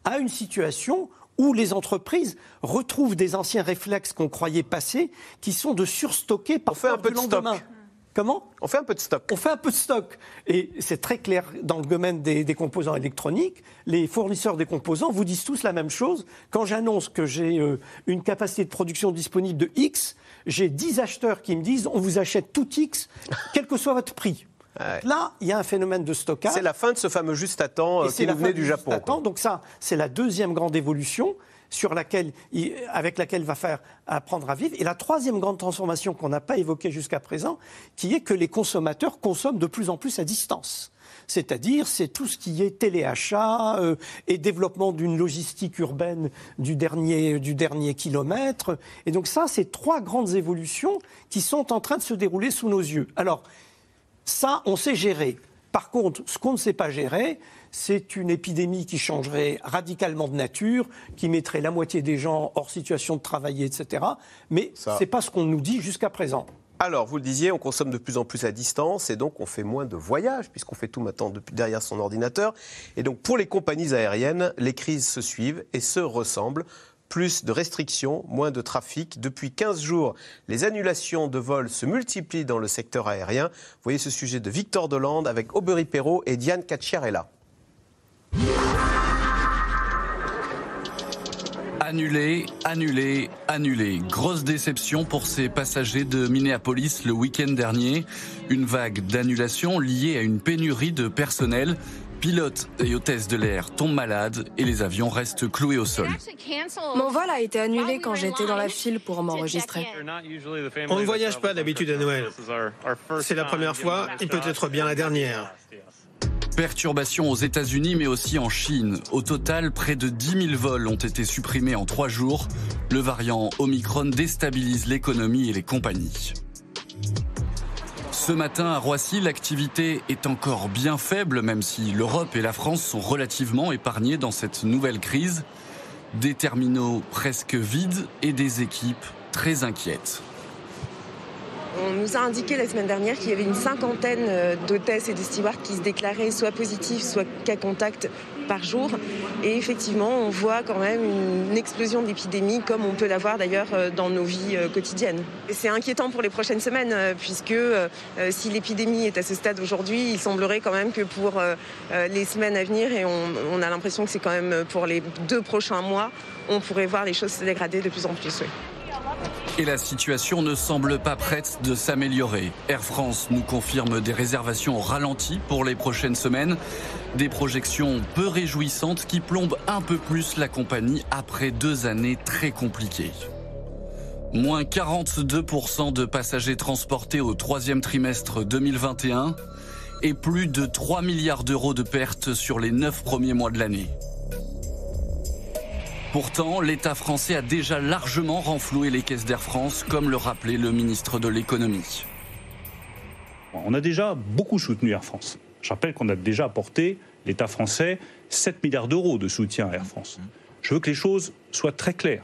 à une situation où les entreprises retrouvent des anciens réflexes qu'on croyait passés, qui sont de surstocker par fait un peu de stock. Comment? On fait un peu de stock. on fait un peu de stock. Et c'est très clair dans le domaine des, des composants électroniques. Les fournisseurs des composants vous disent tous la même chose. Quand j'annonce que j'ai euh, une capacité de production disponible de X, j'ai 10 acheteurs qui me disent on vous achète tout X, quel que soit votre prix. Là, il y a un phénomène de stockage. C'est la fin de ce fameux juste à temps euh, qui nous venait du Japon. temps. Donc ça, c'est la deuxième grande évolution sur laquelle, avec laquelle il va faire apprendre à vivre. Et la troisième grande transformation qu'on n'a pas évoquée jusqu'à présent, qui est que les consommateurs consomment de plus en plus à distance. C'est-à-dire, c'est tout ce qui est téléachat euh, et développement d'une logistique urbaine du dernier, du dernier kilomètre. Et donc ça, c'est trois grandes évolutions qui sont en train de se dérouler sous nos yeux. Alors, ça, on sait gérer. Par contre, ce qu'on ne sait pas gérer, c'est une épidémie qui changerait radicalement de nature, qui mettrait la moitié des gens hors situation de travailler, etc. Mais ce n'est pas ce qu'on nous dit jusqu'à présent. Alors, vous le disiez, on consomme de plus en plus à distance et donc on fait moins de voyages puisqu'on fait tout maintenant depuis derrière son ordinateur. Et donc, pour les compagnies aériennes, les crises se suivent et se ressemblent. Plus de restrictions, moins de trafic. Depuis 15 jours, les annulations de vols se multiplient dans le secteur aérien. Voyez ce sujet de Victor Delande avec Aubery Perrault et Diane Cacciarella. Annulé, annulé, annulé. Grosse déception pour ces passagers de Minneapolis le week-end dernier. Une vague d'annulations liée à une pénurie de personnel. Pilotes et hôtesses de l'air tombent malades et les avions restent cloués au sol. Mon vol a été annulé quand j'étais dans la file pour m'enregistrer. On ne voyage pas d'habitude à Noël. C'est la première fois et peut-être bien la dernière. Perturbations aux États-Unis mais aussi en Chine. Au total, près de 10 000 vols ont été supprimés en trois jours. Le variant Omicron déstabilise l'économie et les compagnies. Ce matin à Roissy, l'activité est encore bien faible, même si l'Europe et la France sont relativement épargnées dans cette nouvelle crise. Des terminaux presque vides et des équipes très inquiètes. On nous a indiqué la semaine dernière qu'il y avait une cinquantaine euh, d'hôtesses et de stewards qui se déclaraient soit positifs, soit cas contact par jour. Et effectivement, on voit quand même une explosion d'épidémie, comme on peut l'avoir d'ailleurs euh, dans nos vies euh, quotidiennes. C'est inquiétant pour les prochaines semaines, euh, puisque si l'épidémie est à ce stade aujourd'hui, il semblerait quand même que pour les semaines à venir, et on, a l'impression que c'est quand même pour les deux prochains mois, on pourrait voir les choses se dégrader de plus en plus. Et la situation ne semble pas prête de s'améliorer. Air France nous confirme des réservations au ralenti pour les prochaines semaines. Des projections peu réjouissantes qui plombent un peu plus la compagnie après deux années très compliquées. Moins 42% de passagers transportés au troisième trimestre 2021. et plus de 3 milliards d'euros de pertes sur les 9 premiers mois de l'année. Pourtant, l'État français a déjà largement renfloué les caisses d'Air France, comme le rappelait le ministre de l'économie. On a déjà beaucoup soutenu Air France. Je rappelle qu'on a déjà apporté, l'État français, 7 milliards d'euros de soutien à Air France. Je veux que les choses soient très claires.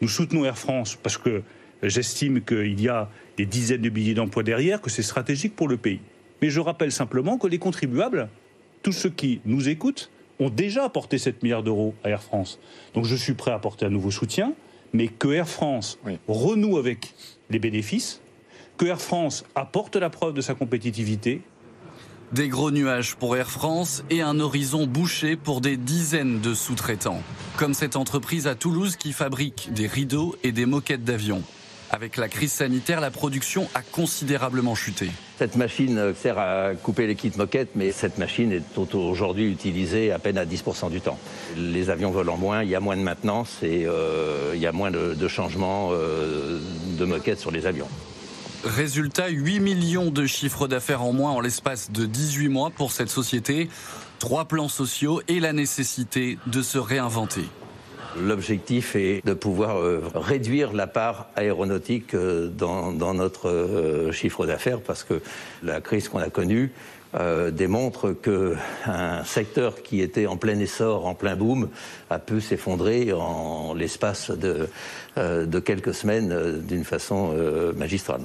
Nous soutenons Air France parce que j'estime qu'il y a des dizaines de milliers d'emplois derrière, que c'est stratégique pour le pays. Mais je rappelle simplement que les contribuables, tous ceux qui nous écoutent, ont déjà apporté 7 milliards d'euros à Air France. Donc je suis prêt à apporter un nouveau soutien, mais que Air France renoue avec les bénéfices, que Air France apporte la preuve de sa compétitivité. Des gros nuages pour Air France et un horizon bouché pour des dizaines de sous-traitants, comme cette entreprise à Toulouse qui fabrique des rideaux et des moquettes d'avions. Avec la crise sanitaire, la production a considérablement chuté. Cette machine sert à couper les kits moquettes, mais cette machine est aujourd'hui utilisée à peine à 10% du temps. Les avions volent moins, il y a moins de maintenance et euh, il y a moins de, changements euh, de moquettes sur les avions. Résultat, 8 millions de chiffres d'affaires en moins en l'espace de 18 mois pour cette société, trois plans sociaux et la nécessité de se réinventer. L'objectif est de pouvoir euh, réduire la part aéronautique euh, dans, notre euh, chiffre d'affaires parce que la crise qu'on a connue démontre qu'un secteur qui était en plein essor, en plein boom, a pu s'effondrer en l'espace de, de, quelques semaines d'une façon magistrale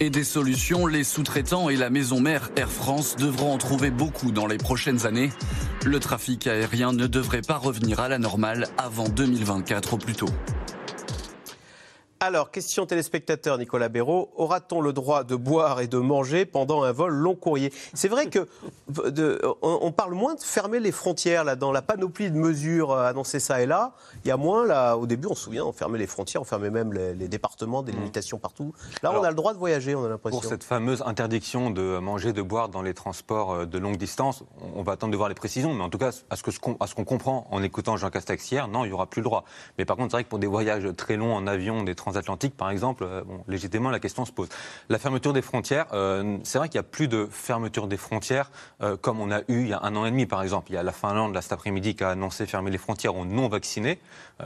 et des solutions, les sous-traitants et la maison mère Air France devront en trouver beaucoup dans les prochaines années. Le trafic aérien ne devrait pas revenir à la normale avant 2024 au plus tôt. Alors, question téléspectateur Nicolas Béraud, aura-t-on le droit de boire et de manger pendant un vol long courrier? C'est vrai que on, parle moins de fermer les frontières là dans la panoplie de mesures euh, annoncées ça et là. Il y a moins là. Au début, on se souvient, on fermait les frontières, on fermait même les, départements, des mmh. limitations partout. Là, on a le droit de voyager, on a l'impression. Pour cette fameuse interdiction de manger, de boire dans les transports euh, de longue distance, on va attendre de voir les précisions, mais en tout cas, à ce qu'on comprend en écoutant Jean Castex hier, non, il y aura plus le droit. Mais par contre, c'est vrai que pour des voyages très longs en avion, des transatlantiques, par exemple, euh, bon, légitimement, la question se pose. La fermeture des frontières, euh, c'est vrai qu'il n'y a plus de fermeture des frontières euh, comme on a eu il y a un an et demi, par exemple. Il y a la Finlande, là, cet après-midi, qui a annoncé fermer les frontières aux non-vaccinés.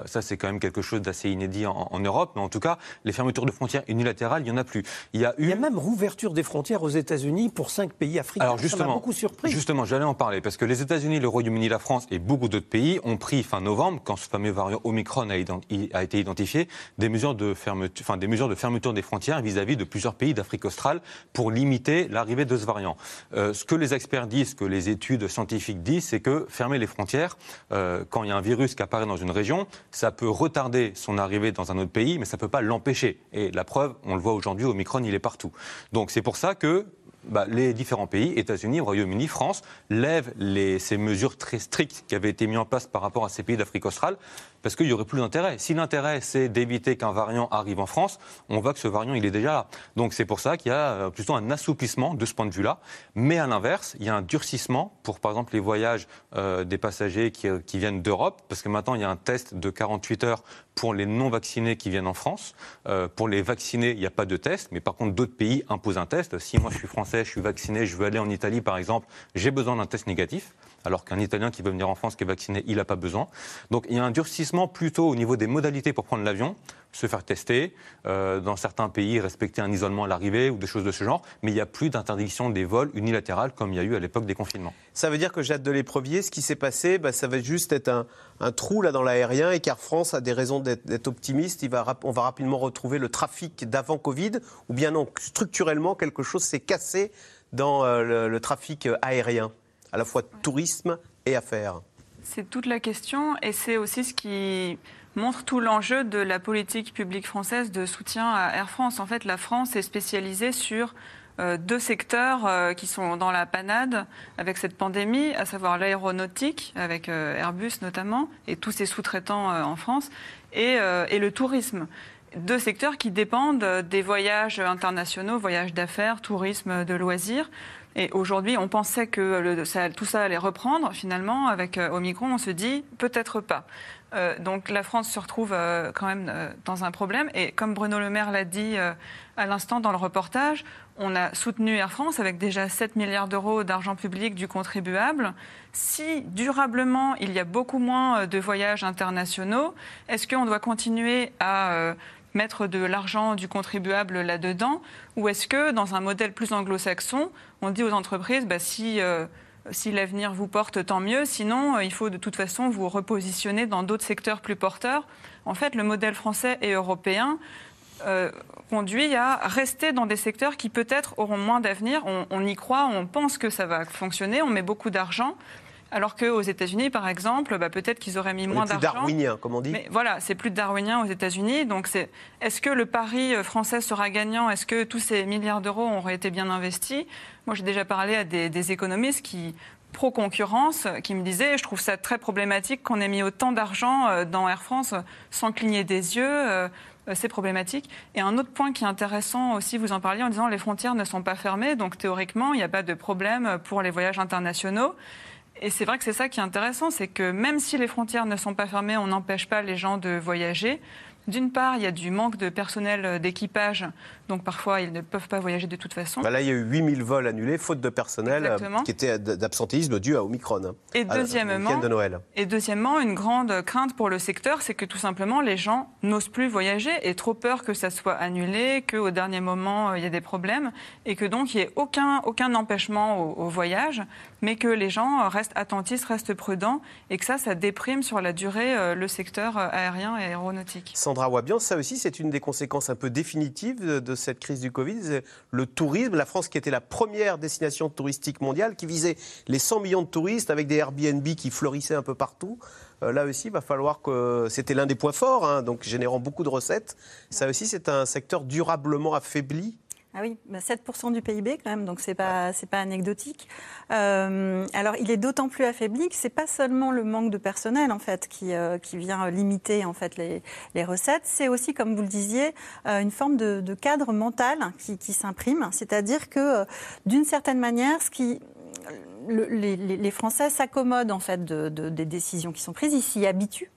ça, c'est quand même quelque chose d'assez inédit en, Europe. Mais en tout cas, les fermetures de frontières unilatérales, il n'y en a plus. Il y a, eu... il y a même rouverture des frontières aux États-Unis pour cinq pays africains. Alors justement, ça m'a beaucoup surpris. Justement, j'allais en parler parce que les États-Unis, le Royaume-Uni, la France et beaucoup d'autres pays ont pris fin novembre, quand ce fameux variant Omicron a, a été identifié, des mesures de des mesures de fermeture des frontières vis-à-vis de plusieurs pays d'Afrique australe pour limiter l'arrivée de ce variant. Euh, ce que les experts disent, ce que les études scientifiques disent, c'est que fermer les frontières, euh, quand il y a un virus qui apparaît dans une région, ça peut retarder son arrivée dans un autre pays, mais ça ne peut pas l'empêcher. Et la preuve, on le voit aujourd'hui, Omicron, il est partout. Donc c'est pour ça que bah, les différents pays, États-Unis, Royaume-Uni, France, lèvent ces mesures très strictes qui avaient été mises en place par rapport à ces pays d'Afrique australe, parce qu'il n'y aurait plus d'intérêt. Si l'intérêt, c'est d'éviter qu'un variant arrive en France, on voit que ce variant, il est déjà là. Donc c'est pour ça qu'il y a euh, plutôt un assouplissement de ce point de vue-là. Mais à l'inverse, il y a un durcissement pour, par exemple, les voyages euh, des passagers qui, qui viennent d'Europe, parce que maintenant, il y a un test de 48 heures pour les non-vaccinés qui viennent en France. Euh, pour les vaccinés, il n'y a pas de test, mais par contre, d'autres pays imposent un test. Si moi, je suis français, je suis vacciné, je veux aller en Italie, par exemple, j'ai besoin d'un test négatif alors qu'un Italien qui veut venir en France, qui est vacciné, il n'a pas besoin. Donc il y a un durcissement plutôt au niveau des modalités pour prendre l'avion, se faire tester, euh, dans certains pays respecter un isolement à l'arrivée ou des choses de ce genre, mais il n'y a plus d'interdiction des vols unilatérales comme il y a eu à l'époque des confinements. Ça veut dire que hâte de l'éprevier, ce qui s'est passé, bah, ça va juste être un, trou là dans l'aérien et car France a des raisons d'être optimiste. On va rapidement retrouver le trafic d'avant Covid ou bien non, structurellement quelque chose s'est cassé dans euh, le trafic aérien à la fois tourisme et affaires C'est toute la question et c'est aussi ce qui montre tout l'enjeu de la politique publique française de soutien à Air France. En fait, la France est spécialisée sur euh, deux secteurs euh, qui sont dans la panade avec cette pandémie, à savoir l'aéronautique, avec euh, Airbus notamment, et tous ses sous-traitants en France, et, et, le tourisme. Deux secteurs qui dépendent des voyages internationaux, voyages d'affaires, tourisme de loisirs. Et aujourd'hui, on pensait que tout ça allait reprendre. Finalement, avec euh, Omicron, on se dit peut-être pas. Euh, donc la France se retrouve euh, quand même dans un problème. Et comme Bruno Le Maire l'a dit à l'instant dans le reportage, on a soutenu Air France avec déjà 7 milliards d'euros d'argent public du contribuable. Si durablement il y a beaucoup moins de voyages internationaux, est-ce qu'on doit continuer à mettre de l'argent du contribuable là-dedans Ou est-ce que dans un modèle plus anglo-saxon, on dit aux entreprises, bah, si si l'avenir vous porte, tant mieux. Sinon, euh, il faut de toute façon vous repositionner dans d'autres secteurs plus porteurs. En fait, le modèle français et européen euh, conduit à rester dans des secteurs qui peut-être auront moins d'avenir. On, y croit, on pense que ça va fonctionner, on met beaucoup d'argent. Alors qu'aux États-Unis, par exemple, bah, peut-être qu'ils auraient mis moins d'argent. C'est plus darwinien, comme on dit. Mais voilà, c'est plus darwinien aux États-Unis. Donc, c'est est-ce que le pari euh, français sera gagnant? Est-ce que tous ces milliards d'euros auraient été bien investis? Moi, j'ai déjà parlé à des, économistes qui pro-concurrence qui me disaient je trouve ça très problématique qu'on ait mis autant d'argent euh, dans Air France sans cligner des yeux. Euh, c'est problématique. Et un autre point qui est intéressant aussi, vous en parliez en disant les frontières ne sont pas fermées, donc théoriquement, il n'y a pas de problème pour les voyages internationaux. Et c'est vrai que c'est ça qui est intéressant, c'est que même si les frontières ne sont pas fermées, on n'empêche pas les gens de voyager. D'une part, il y a du manque de personnel euh, d'équipage, donc parfois ils ne peuvent pas voyager de toute façon. Bah là, il y a eu 8000 vols annulés, faute de personnel, euh, qui était d'absentéisme dû à Omicron. Hein, et, deuxièmement, de Noël. et deuxièmement, une grande crainte pour le secteur, c'est que tout simplement les gens n'osent plus voyager et trop peur que ça soit annulé, qu'au dernier moment euh, il y ait des problèmes, et que donc il n'y ait aucun, aucun empêchement au, au, voyage, mais que les gens restent attentifs, restent prudents, et que ça, ça déprime sur la durée le secteur aérien et aéronautique. Sandra Wabian, ça aussi, c'est une des conséquences un peu définitives de, cette crise du Covid. Le tourisme, la France qui était la première destination touristique mondiale, qui visait les 100 millions de touristes avec des Airbnb qui fleurissaient un peu partout. Euh, là aussi, il va falloir que. C'était l'un des points forts, hein, donc générant beaucoup de recettes. Ça aussi, c'est un secteur durablement affaibli ah oui, 7% bah, du PIB quand même, donc c'est pas c'est pas anecdotique. Euh, alors il est d'autant plus affaibli que c'est pas seulement le manque de personnel en fait qui euh, qui vient limiter en fait les, les recettes, c'est aussi comme vous le disiez euh, une forme de, de, cadre mental qui, qui s'imprime, c'est-à-dire que d'une certaine manière, ce qui les, les, Français s'accommodent en fait de, de, des décisions qui sont prises, ils s'y habituent.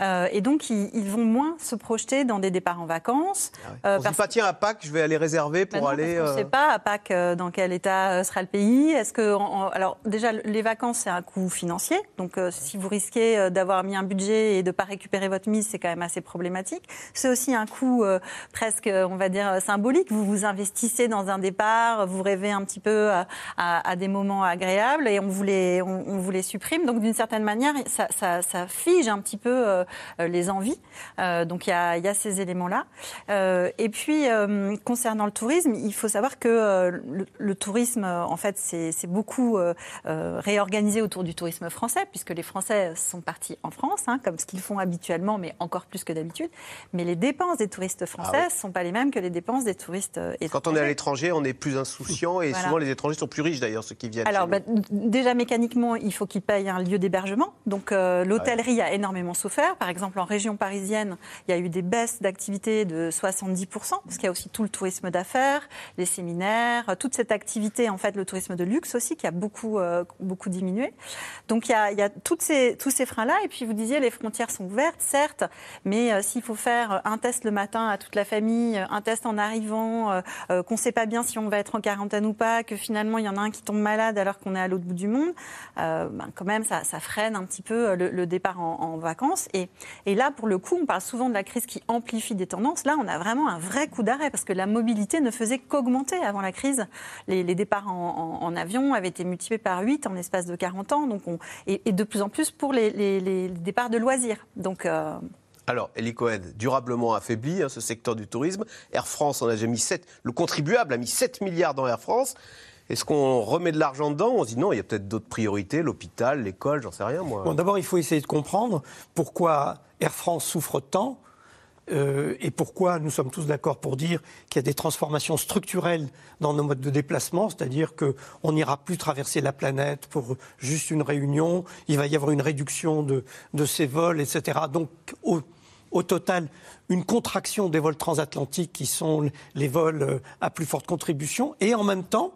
Euh, et donc, ils, vont moins se projeter dans des départs en vacances. Ah ouais. Euh, pas, tiens, à Pâques, je vais aller réserver pour bah aller. on ne sait pas à Pâques dans quel état sera le pays. Est-ce que, alors déjà, les vacances, c'est un coût financier. Donc, si vous risquez d'avoir mis un budget et de ne pas récupérer votre mise, c'est quand même assez problématique. C'est aussi un coût presque, on va dire, symbolique. Vous vous investissez dans un départ, vous rêvez un petit peu à, des moments agréables et on vous les, on, vous les supprime. Donc, d'une certaine manière, ça, ça, ça, fige un petit peu euh, les envies. Euh, donc il y a, ces éléments-là. Euh, et puis concernant le tourisme, il faut savoir que le, tourisme, en fait, c'est beaucoup réorganisé autour du tourisme français, puisque les Français sont partis en France, hein, comme ce qu'ils font habituellement, mais encore plus que d'habitude. Mais les dépenses des touristes français ne ah sont pas les mêmes que les dépenses des touristes étrangers. Quand on est à l'étranger, on est plus insouciant et souvent les étrangers sont plus riches d'ailleurs, ceux qui viennent. Alors bah, déjà mécaniquement, il faut qu'ils payent un lieu d'hébergement. Donc l'hôtellerie a énormément Par exemple, en région parisienne, il y a eu des baisses d'activité de 70%, parce qu'il y a aussi tout le tourisme d'affaires, les séminaires, toute cette activité, en fait, le tourisme de luxe aussi, qui a beaucoup, euh, beaucoup diminué. Donc il y a, tous ces freins-là. Et puis vous disiez, les frontières sont ouvertes, certes, mais euh, s'il faut faire un test le matin à toute la famille, un test en arrivant, euh, qu'on ne sait pas bien si on va être en quarantaine ou pas, que finalement il y en a un qui tombe malade alors qu'on est à l'autre bout du monde, ben, quand même, ça, freine un petit peu le, départ en vacances. Et là, pour le coup, on parle souvent de la crise qui amplifie des tendances. Là, on a vraiment un vrai coup d'arrêt parce que la mobilité ne faisait qu'augmenter avant la crise. Les, départs en, avion avaient été multipliés par 8 en l'espace de 40 ans, donc on, et, de plus en plus pour les, départs de loisirs. Donc, euh, alors, Eli durablement affaibli, hein, ce secteur du tourisme. Air France, on a déjà mis 7, le contribuable a mis 7 milliards dans Air France. Est-ce qu'on remet de l'argent dedans On se dit non, il y a peut-être d'autres priorités, l'hôpital, l'école, j'en sais rien moi. Bon, D'abord, il faut essayer de comprendre pourquoi Air France souffre tant. Euh, et pourquoi nous sommes tous d'accord pour dire qu'il y a des transformations structurelles dans nos modes de déplacement, c'est-à-dire qu'on n'ira plus traverser la planète pour juste une réunion, il va y avoir une réduction de, ces vols, etc. Donc, au, au, total, une contraction des vols transatlantiques qui sont les vols euh, à plus forte contribution, et en même temps,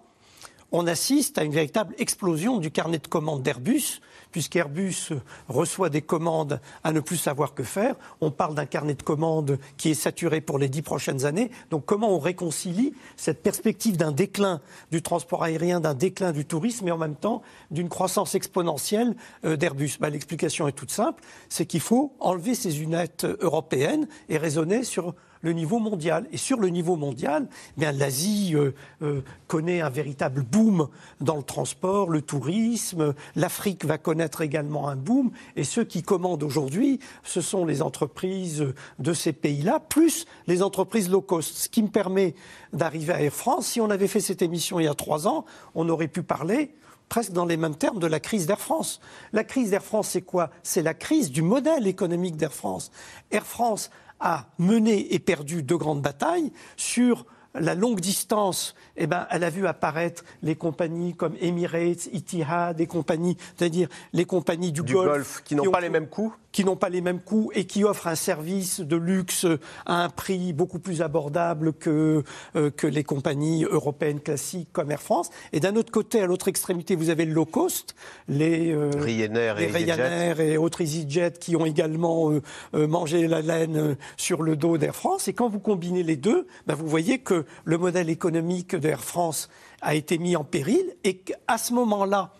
on assiste à une véritable explosion du carnet de commandes d'Airbus, puisqu'Airbus reçoit des commandes à ne plus savoir que faire. On parle d'un carnet de commandes qui est saturé pour les dix prochaines années. Donc comment on réconcilie cette perspective d'un déclin du transport aérien, d'un déclin du tourisme, et en même temps d'une croissance exponentielle euh, d'Airbus? Bah, L'explication est toute simple, c'est qu'il faut enlever ces lunettes européennes et raisonner sur le niveau mondial. Et sur le niveau mondial, eh bien l'Asie euh, euh, connaît un véritable boom dans le transport, le tourisme. L'Afrique va connaître également un boom. Et ceux qui commandent aujourd'hui, ce sont les entreprises de ces pays-là, plus les entreprises low cost. Ce qui me permet d'arriver à Air France. Si on avait fait cette émission il y a trois ans, on aurait pu parler presque dans les mêmes termes de la crise d'Air France. La crise d'Air France, c'est quoi? C'est la crise du modèle économique d'Air France. Air France a mené et perdu deux grandes batailles sur la longue distance, eh ben, elle a vu apparaître les compagnies comme Emirates, Etihad, des compagnies, c'est-à-dire les compagnies du, Golfe, qui n'ont pas les mêmes coûts qui n'ont pas les mêmes coûts et qui offrent un service de luxe à un prix beaucoup plus abordable que, euh, que les compagnies européennes classiques comme Air France. Et d'un autre côté, à l'autre extrémité, vous avez le low cost, les, euh, Ryanair, les et, Ryanair et autres EasyJet qui ont également euh, mangé la laine sur le dos d'Air France. Et quand vous combinez les deux, ben vous voyez que le modèle économique d'Air France a été mis en péril et qu'à ce moment-là,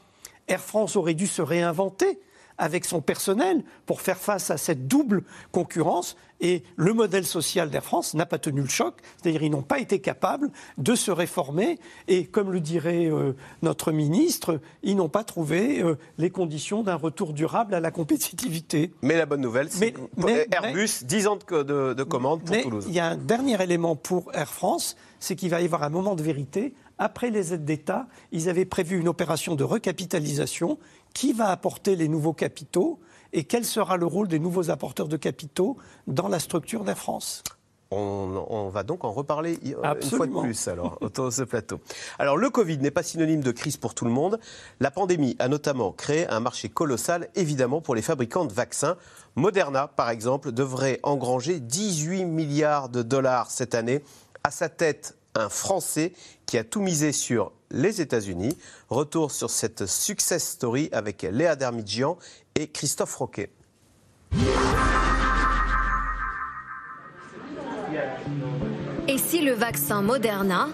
Air France aurait dû se réinventer avec son personnel pour faire face à cette double concurrence. Et le modèle social d'Air France n'a pas tenu le choc, c'est-à-dire ils n'ont pas été capables de se réformer. Et comme le dirait euh, notre ministre, ils n'ont pas trouvé euh, les conditions d'un retour durable à la compétitivité. Mais la bonne nouvelle, c'est Airbus, 10 ans de, de, commande pour Toulouse. Il y a un dernier élément pour Air France, c'est qu'il va y avoir un moment de vérité. Après les aides d'État, ils avaient prévu une opération de recapitalisation qui va apporter les nouveaux capitaux et quel sera le rôle des nouveaux apporteurs de capitaux dans la structure d'Air France? On, va donc en reparler une fois de plus alors [LAUGHS] autour de ce plateau. Alors le Covid n'est pas synonyme de crise pour tout le monde. La pandémie a notamment créé un marché colossal évidemment pour les fabricants de vaccins. Moderna par exemple devrait engranger 18 milliards de dollars cette année. À sa tête un Français qui a tout misé sur les États-Unis. Retour sur cette success story avec Léa Dermidjian et Christophe Roquet. Et si le vaccin Moderna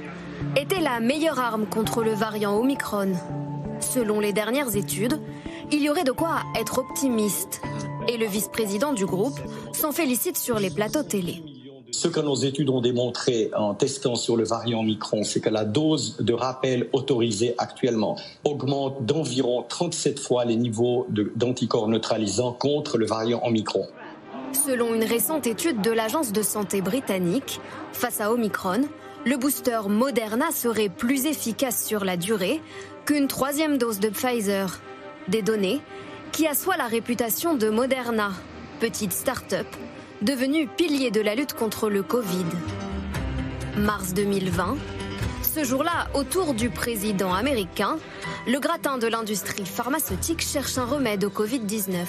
était la meilleure arme contre le variant Omicron? Selon les dernières études, il y aurait de quoi être optimiste. Et le vice-président du groupe s'en félicite sur les plateaux télé. Ce que nos études ont démontré en testant sur le variant Micron, c'est que la dose de rappel autorisée actuellement augmente d'environ 37 fois les niveaux d'anticorps neutralisants contre le variant Omicron. Selon une récente étude de l'Agence de santé britannique, face à Omicron, le booster Moderna serait plus efficace sur la durée qu'une troisième dose de Pfizer. Des données qui assoient la réputation de Moderna, petite start-up devenu pilier de la lutte contre le Covid. Mars 2020, ce jour-là, autour du président américain, le gratin de l'industrie pharmaceutique cherche un remède au Covid-19.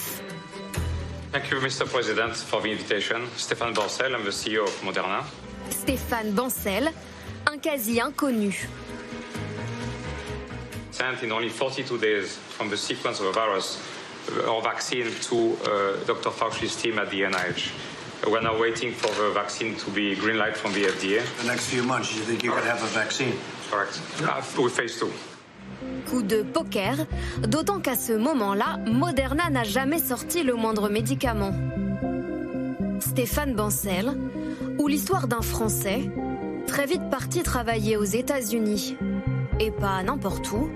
Thank you, Mr. President, for the invitation. Stéphane Bancel, I'm the CEO of Moderna. Stéphane Bancel, un quasi inconnu. Sent in only 42 days from the sequence of a virus or vaccine to uh, Dr. Fauci's team at the NIH. We're now waiting for the vaccine to be green light from the FDA. The next few months, you think you could have a vaccine? Correct. Uh, with phase two. Coup de poker, d'autant qu'à ce moment-là, Moderna n'a jamais sorti le moindre médicament. Stéphane Bancel, ou l'histoire d'un Français, très vite parti travailler aux États-Unis, et pas n'importe où,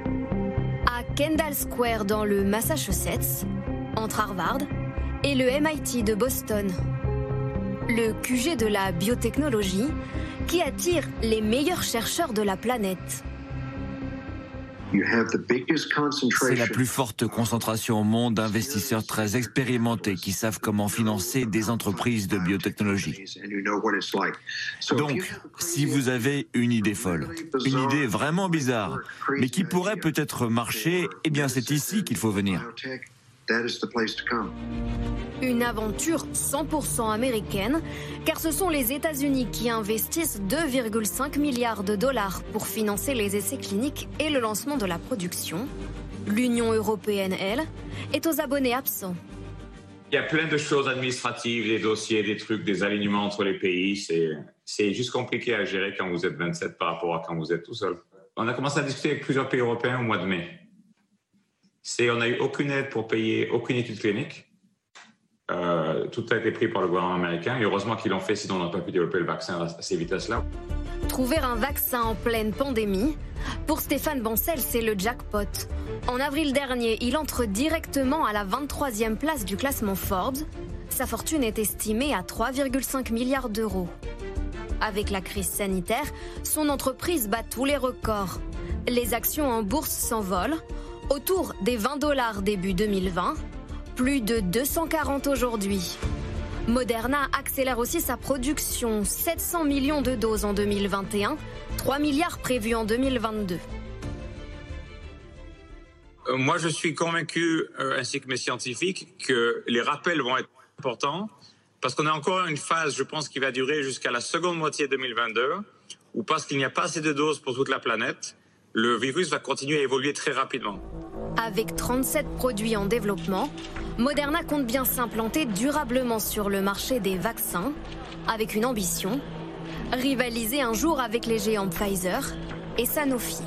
à Kendall Square dans le Massachusetts, entre Harvard et le MIT de Boston le QG de la biotechnologie, qui attire les meilleurs chercheurs de la planète. C'est la plus forte concentration au monde d'investisseurs très expérimentés qui savent comment financer des entreprises de biotechnologie. Donc, si vous avez une idée folle, une idée vraiment bizarre, mais qui pourrait peut-être marcher, eh bien c'est ici qu'il faut venir. Une aventure 100% américaine, car ce sont les États-Unis qui investissent 2,5 milliards de dollars pour financer les essais cliniques et le lancement de la production. L'Union européenne, elle, est aux abonnés absents. Il y a plein de choses administratives, des dossiers, des trucs, des alignements entre les pays. C'est juste compliqué à gérer quand vous êtes 27 par rapport à quand vous êtes tout seul. On a commencé à discuter avec plusieurs pays européens au mois de mai. On n'a eu aucune aide pour payer aucune étude clinique. Euh, tout a été pris par le gouvernement américain. Heureusement qu'ils l'ont fait, sinon on n'aurait pas pu développer le vaccin à ces vitesses-là. Trouver un vaccin en pleine pandémie, pour Stéphane Bancel, c'est le jackpot. En avril dernier, il entre directement à la 23e place du classement Forbes. Sa fortune est estimée à 3,5 milliards d'euros. Avec la crise sanitaire, son entreprise bat tous les records. Les actions en bourse s'envolent, autour des 20 dollars début 2020, plus de 240 aujourd'hui. Moderna accélère aussi sa production, 700 millions de doses en 2021, 3 milliards prévus en 2022. Euh, moi, je suis convaincu, euh, ainsi que mes scientifiques, que les rappels vont être importants parce qu'on a encore une phase, je pense, qui va durer jusqu'à la seconde moitié 2022, où parce qu'il n'y a pas assez de doses pour toute la planète, le virus va continuer à évoluer très rapidement. Avec 37 produits en développement, Moderna compte bien s'implanter durablement sur le marché des vaccins, avec une ambition, rivaliser un jour avec les géants Pfizer et Sanofi.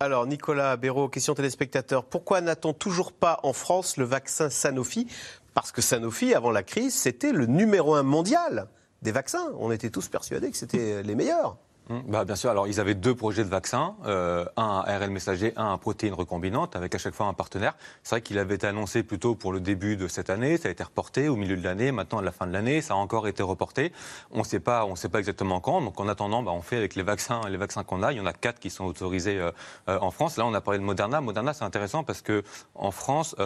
Alors, Nicolas Béraud, question téléspectateur. Pourquoi n'a-t-on toujours pas en France le vaccin Sanofi? Parce que Sanofi, avant la crise, c'était le numéro un mondial des vaccins. On était tous persuadés que c'était les meilleurs. Hum, bah, bien sûr, alors ils avaient deux projets de vaccins, euh, un à ARN messager, un à protéines recombinantes, avec à chaque fois un partenaire. C'est vrai qu'il avait été annoncé plutôt pour le début de cette année, ça a été reporté au milieu de l'année, maintenant à la fin de l'année, ça a encore été reporté. On ne sait pas, exactement quand. Donc en attendant, bah, on fait avec les vaccins, les vaccins qu'on a. Il y en a quatre qui sont autorisés euh, euh, en France. Là, on a parlé de Moderna. Moderna, c'est intéressant parce que en France,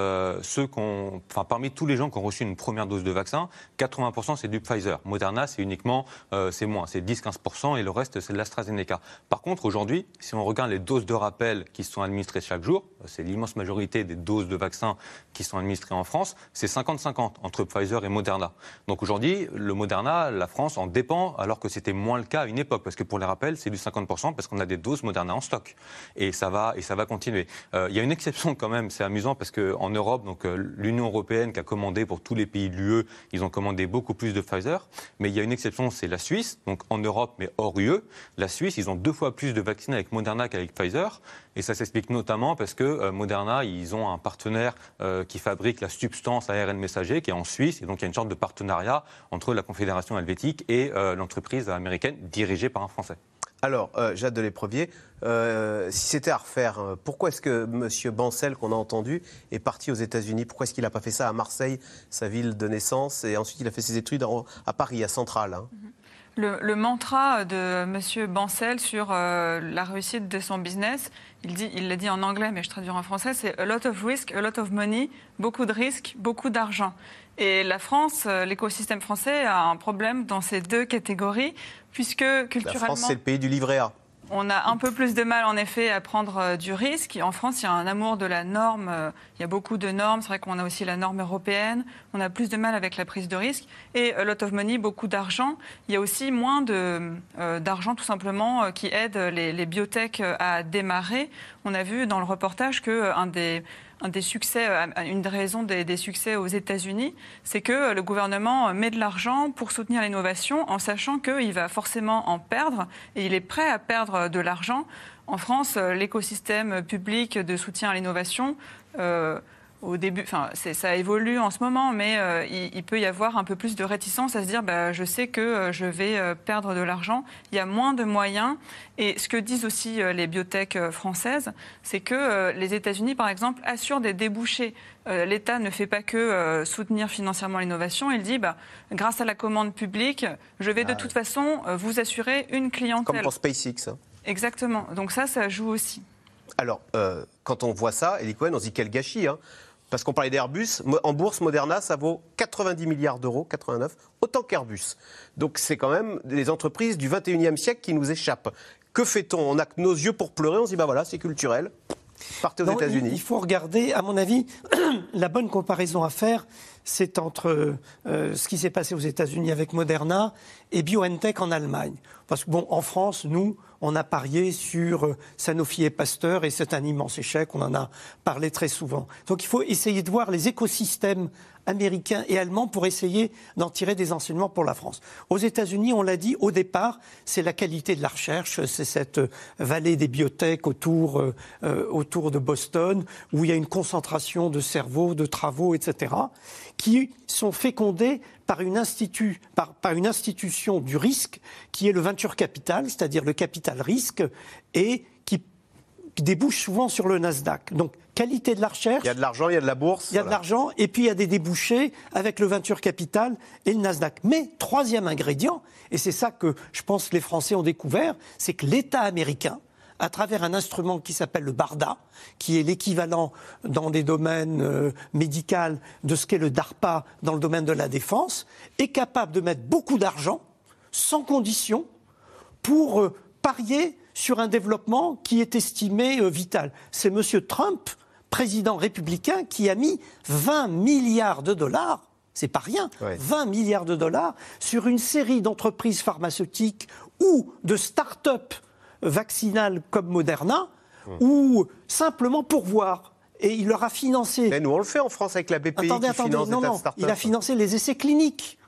ceux qu'on, enfin parmi tous les gens qui ont reçu une première dose de vaccin, 80% c'est du Pfizer. Moderna, c'est uniquement, c'est moins, c'est 10-15% et le reste c'est l'AstraZeneca. Par contre, aujourd'hui, si on regarde les doses de rappel qui sont administrées chaque jour, c'est l'immense majorité des doses de vaccins qui sont administrées en France, c'est 50-50 entre Pfizer et Moderna. Donc aujourd'hui, le Moderna, la France en dépend, alors que c'était moins le cas à une époque, parce que pour les rappels, c'est du 50% parce qu'on a des doses Moderna en stock. Et ça va, et ça va continuer. Euh, il y a une exception quand même, c'est amusant, parce qu'en Europe, donc euh, l'Union européenne qui a commandé pour tous les pays de l'UE, ils ont commandé beaucoup plus de Pfizer. Mais il y a une exception, c'est la Suisse, donc en Europe, mais hors UE. La Suisse, ils ont deux fois plus de vaccins avec Moderna qu'avec Pfizer. Et ça s'explique notamment parce que euh, Moderna, ils ont un partenaire euh, qui fabrique la substance ARN messager qui est en Suisse. Et donc il y a une sorte de partenariat entre la Confédération helvétique et euh, l'entreprise américaine dirigée par un Français. Alors, Jade de l'Éprevier, si c'était à refaire, pourquoi est-ce que M. Bancel, qu'on a entendu, est parti aux États-Unis? Pourquoi est-ce qu'il n'a pas fait ça à Marseille, sa ville de naissance, et ensuite il a fait ses études à Paris, à Centrale hein mm-hmm. Le, mantra de M. Bancel sur euh, la réussite de son business, il dit, il l'a dit en anglais, mais je traduis en français, c'est a lot of risk, a lot of money, beaucoup de risques, beaucoup d'argent. Et la France, euh, l'écosystème français a un problème dans ces deux catégories, puisque culturellement. La France, c'est le pays du livret A. On a un peu plus de mal, en effet, à prendre euh, du risque. En France, il y a un amour de la norme. Euh, il y a beaucoup de normes. C'est vrai qu'on a aussi la norme européenne. On a plus de mal avec la prise de risque. Et a lot of money, beaucoup d'argent. Il y a aussi moins euh, d'argent, tout simplement, qui aide les, les biotech à démarrer. On a vu dans le reportage qu'un des euh, une des raisons des, succès aux États-Unis, c'est que le gouvernement met de l'argent pour soutenir l'innovation en sachant qu'il va forcément en perdre et il est prêt à perdre de l'argent. En France, l'écosystème public de soutien à l'innovation euh, au début, enfin, ça évolue en ce moment, mais euh, il, peut y avoir un peu plus de réticence à se dire, bah, je sais que euh, je vais euh, perdre de l'argent. Il y a moins de moyens. Et ce que disent aussi les biotech françaises, c'est que les États-Unis, par exemple, assurent des débouchés. L'État ne fait pas que soutenir financièrement l'innovation. Il dit, bah, grâce à la commande publique, je vais de ah toute façon vous assurer une clientèle. Comme pour SpaceX. Hein. Exactement. Donc ça, ça joue aussi. Alors, quand on voit ça, Eli Cohen, on se dit quel gâchis. Hein parce qu'on parlait d'Airbus, en bourse, Moderna, ça vaut 90 milliards d'euros, 89, autant qu'Airbus. Donc c'est quand même des entreprises du 21e siècle qui nous échappent. Que fait-on? On a que nos yeux pour pleurer, on se dit, bah voilà, c'est culturel. Partez aux États-Unis. Il il faut regarder, à mon avis, [CLEARS THROAT] la bonne comparaison à faire, c'est entre euh, ce qui s'est passé aux États-Unis avec Moderna et BioNTech en Allemagne. Parce que, bon, en France, nous, on a parié sur euh, Sanofi et Pasteur et c'est un immense échec. On en a parlé très souvent. Donc il faut essayer de voir les écosystèmes américains et allemands pour essayer d'en tirer des enseignements pour la France. Aux États-Unis, on l'a dit au départ, c'est la qualité de la recherche, c'est cette vallée des biotech autour, euh, autour de Boston, où il y a une concentration de cerveaux, de travaux, etc., qui sont fécondés par une, institut, par, par une institution du risque qui est le venture capital, c'est-à-dire le capital risque, et qui débouche souvent sur le Nasdaq. Donc, qualité de la recherche. Il y a de l'argent, il y a de la bourse. Il y a de l'argent et puis il y a des débouchés avec le venture capital et le Nasdaq. Mais troisième ingrédient, et c'est ça que je pense que les Français ont découvert, c'est que l'État américain, à travers un instrument qui s'appelle le BARDA, qui est l'équivalent dans des domaines euh, médicaux de ce qu'est le DARPA dans le domaine de la défense, est capable de mettre beaucoup d'argent, sans condition, pour euh, parier sur un développement qui est estimé euh, vital. C'est M. Trump, président républicain, qui a mis 20 milliards de dollars, c'est pas rien, 20 milliards de dollars sur une série d'entreprises pharmaceutiques ou de start-up vaccinales comme Moderna, ou simplement pour voir. Et il leur a financé. Mais nous, on le fait en France avec la BPI Attendez, qui attendez, finance non, des tas non, de startups. il a financé les essais cliniques.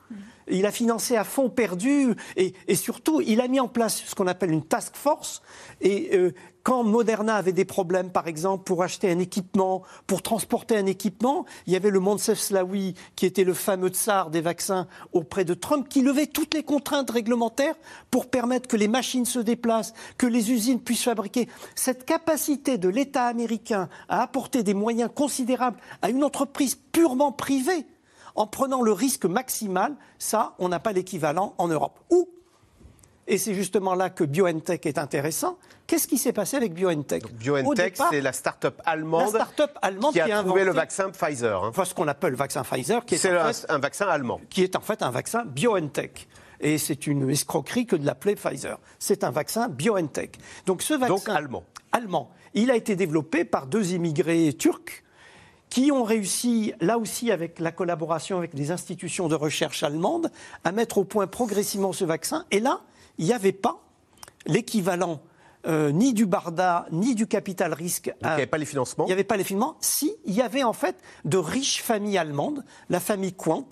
Il a financé à fonds perdus et, et surtout, il a mis en place ce qu'on appelle une task force. Et euh, quand Moderna avait des problèmes, par exemple, pour acheter un équipement, pour transporter un équipement, il y avait le Moncef Slaoui, qui était le fameux tsar des vaccins auprès de Trump, qui levait toutes les contraintes réglementaires pour permettre que les machines se déplacent, que les usines puissent fabriquer. Cette capacité de l'État américain à apporter des moyens considérables à une entreprise purement privée, en prenant le risque maximal, ça, on n'a pas l'équivalent en Europe. Ou, et c'est justement là que BioNTech est intéressant, qu'est-ce qui s'est passé avec BioNTech BioNTech, c'est la start-up allemande, la start-up allemande qui a trouvé inventé- le vaccin Pfizer. hein. Enfin, ce qu'on appelle le vaccin Pfizer, qui est, en fait- un vaccin allemand. qui est en fait un vaccin BioNTech. Et c'est une escroquerie que de l'appeler Pfizer. C'est un vaccin BioNTech. Donc ce vaccin Donc allemand. allemand, il a été développé par deux immigrés turcs qui ont réussi, là aussi avec la collaboration avec des institutions de recherche allemandes, à mettre au point progressivement ce vaccin. Et là, il n'y avait pas l'équivalent euh, ni du Barda, ni du capital risque. Donc, il n'y avait pas les financements. Il n'y avait pas les financements. Si, il y avait en fait de riches familles allemandes, la famille Quant,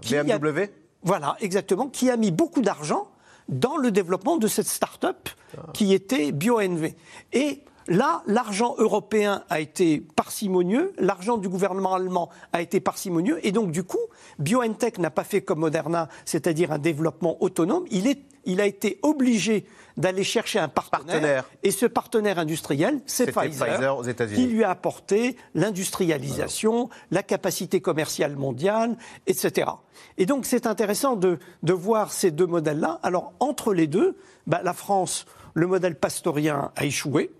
qui a- BMW voilà, exactement, qui a mis beaucoup d'argent dans le développement de cette start-up qui était BioNV. Et là, l'argent européen a été parcimonieux, l'argent du gouvernement allemand a été parcimonieux, et donc du coup, BioNTech n'a pas fait comme Moderna, c'est-à-dire un développement autonome. Il, est, il a été obligé d'aller chercher un partenaire, Partenaire. et ce partenaire industriel, c'est Pfizer, Pfizer aux qui lui a apporté l'industrialisation, la capacité commerciale mondiale, etc. Et donc c'est intéressant de, de voir ces deux modèles-là. Alors entre les deux, bah, la France, le modèle pastorien a échoué.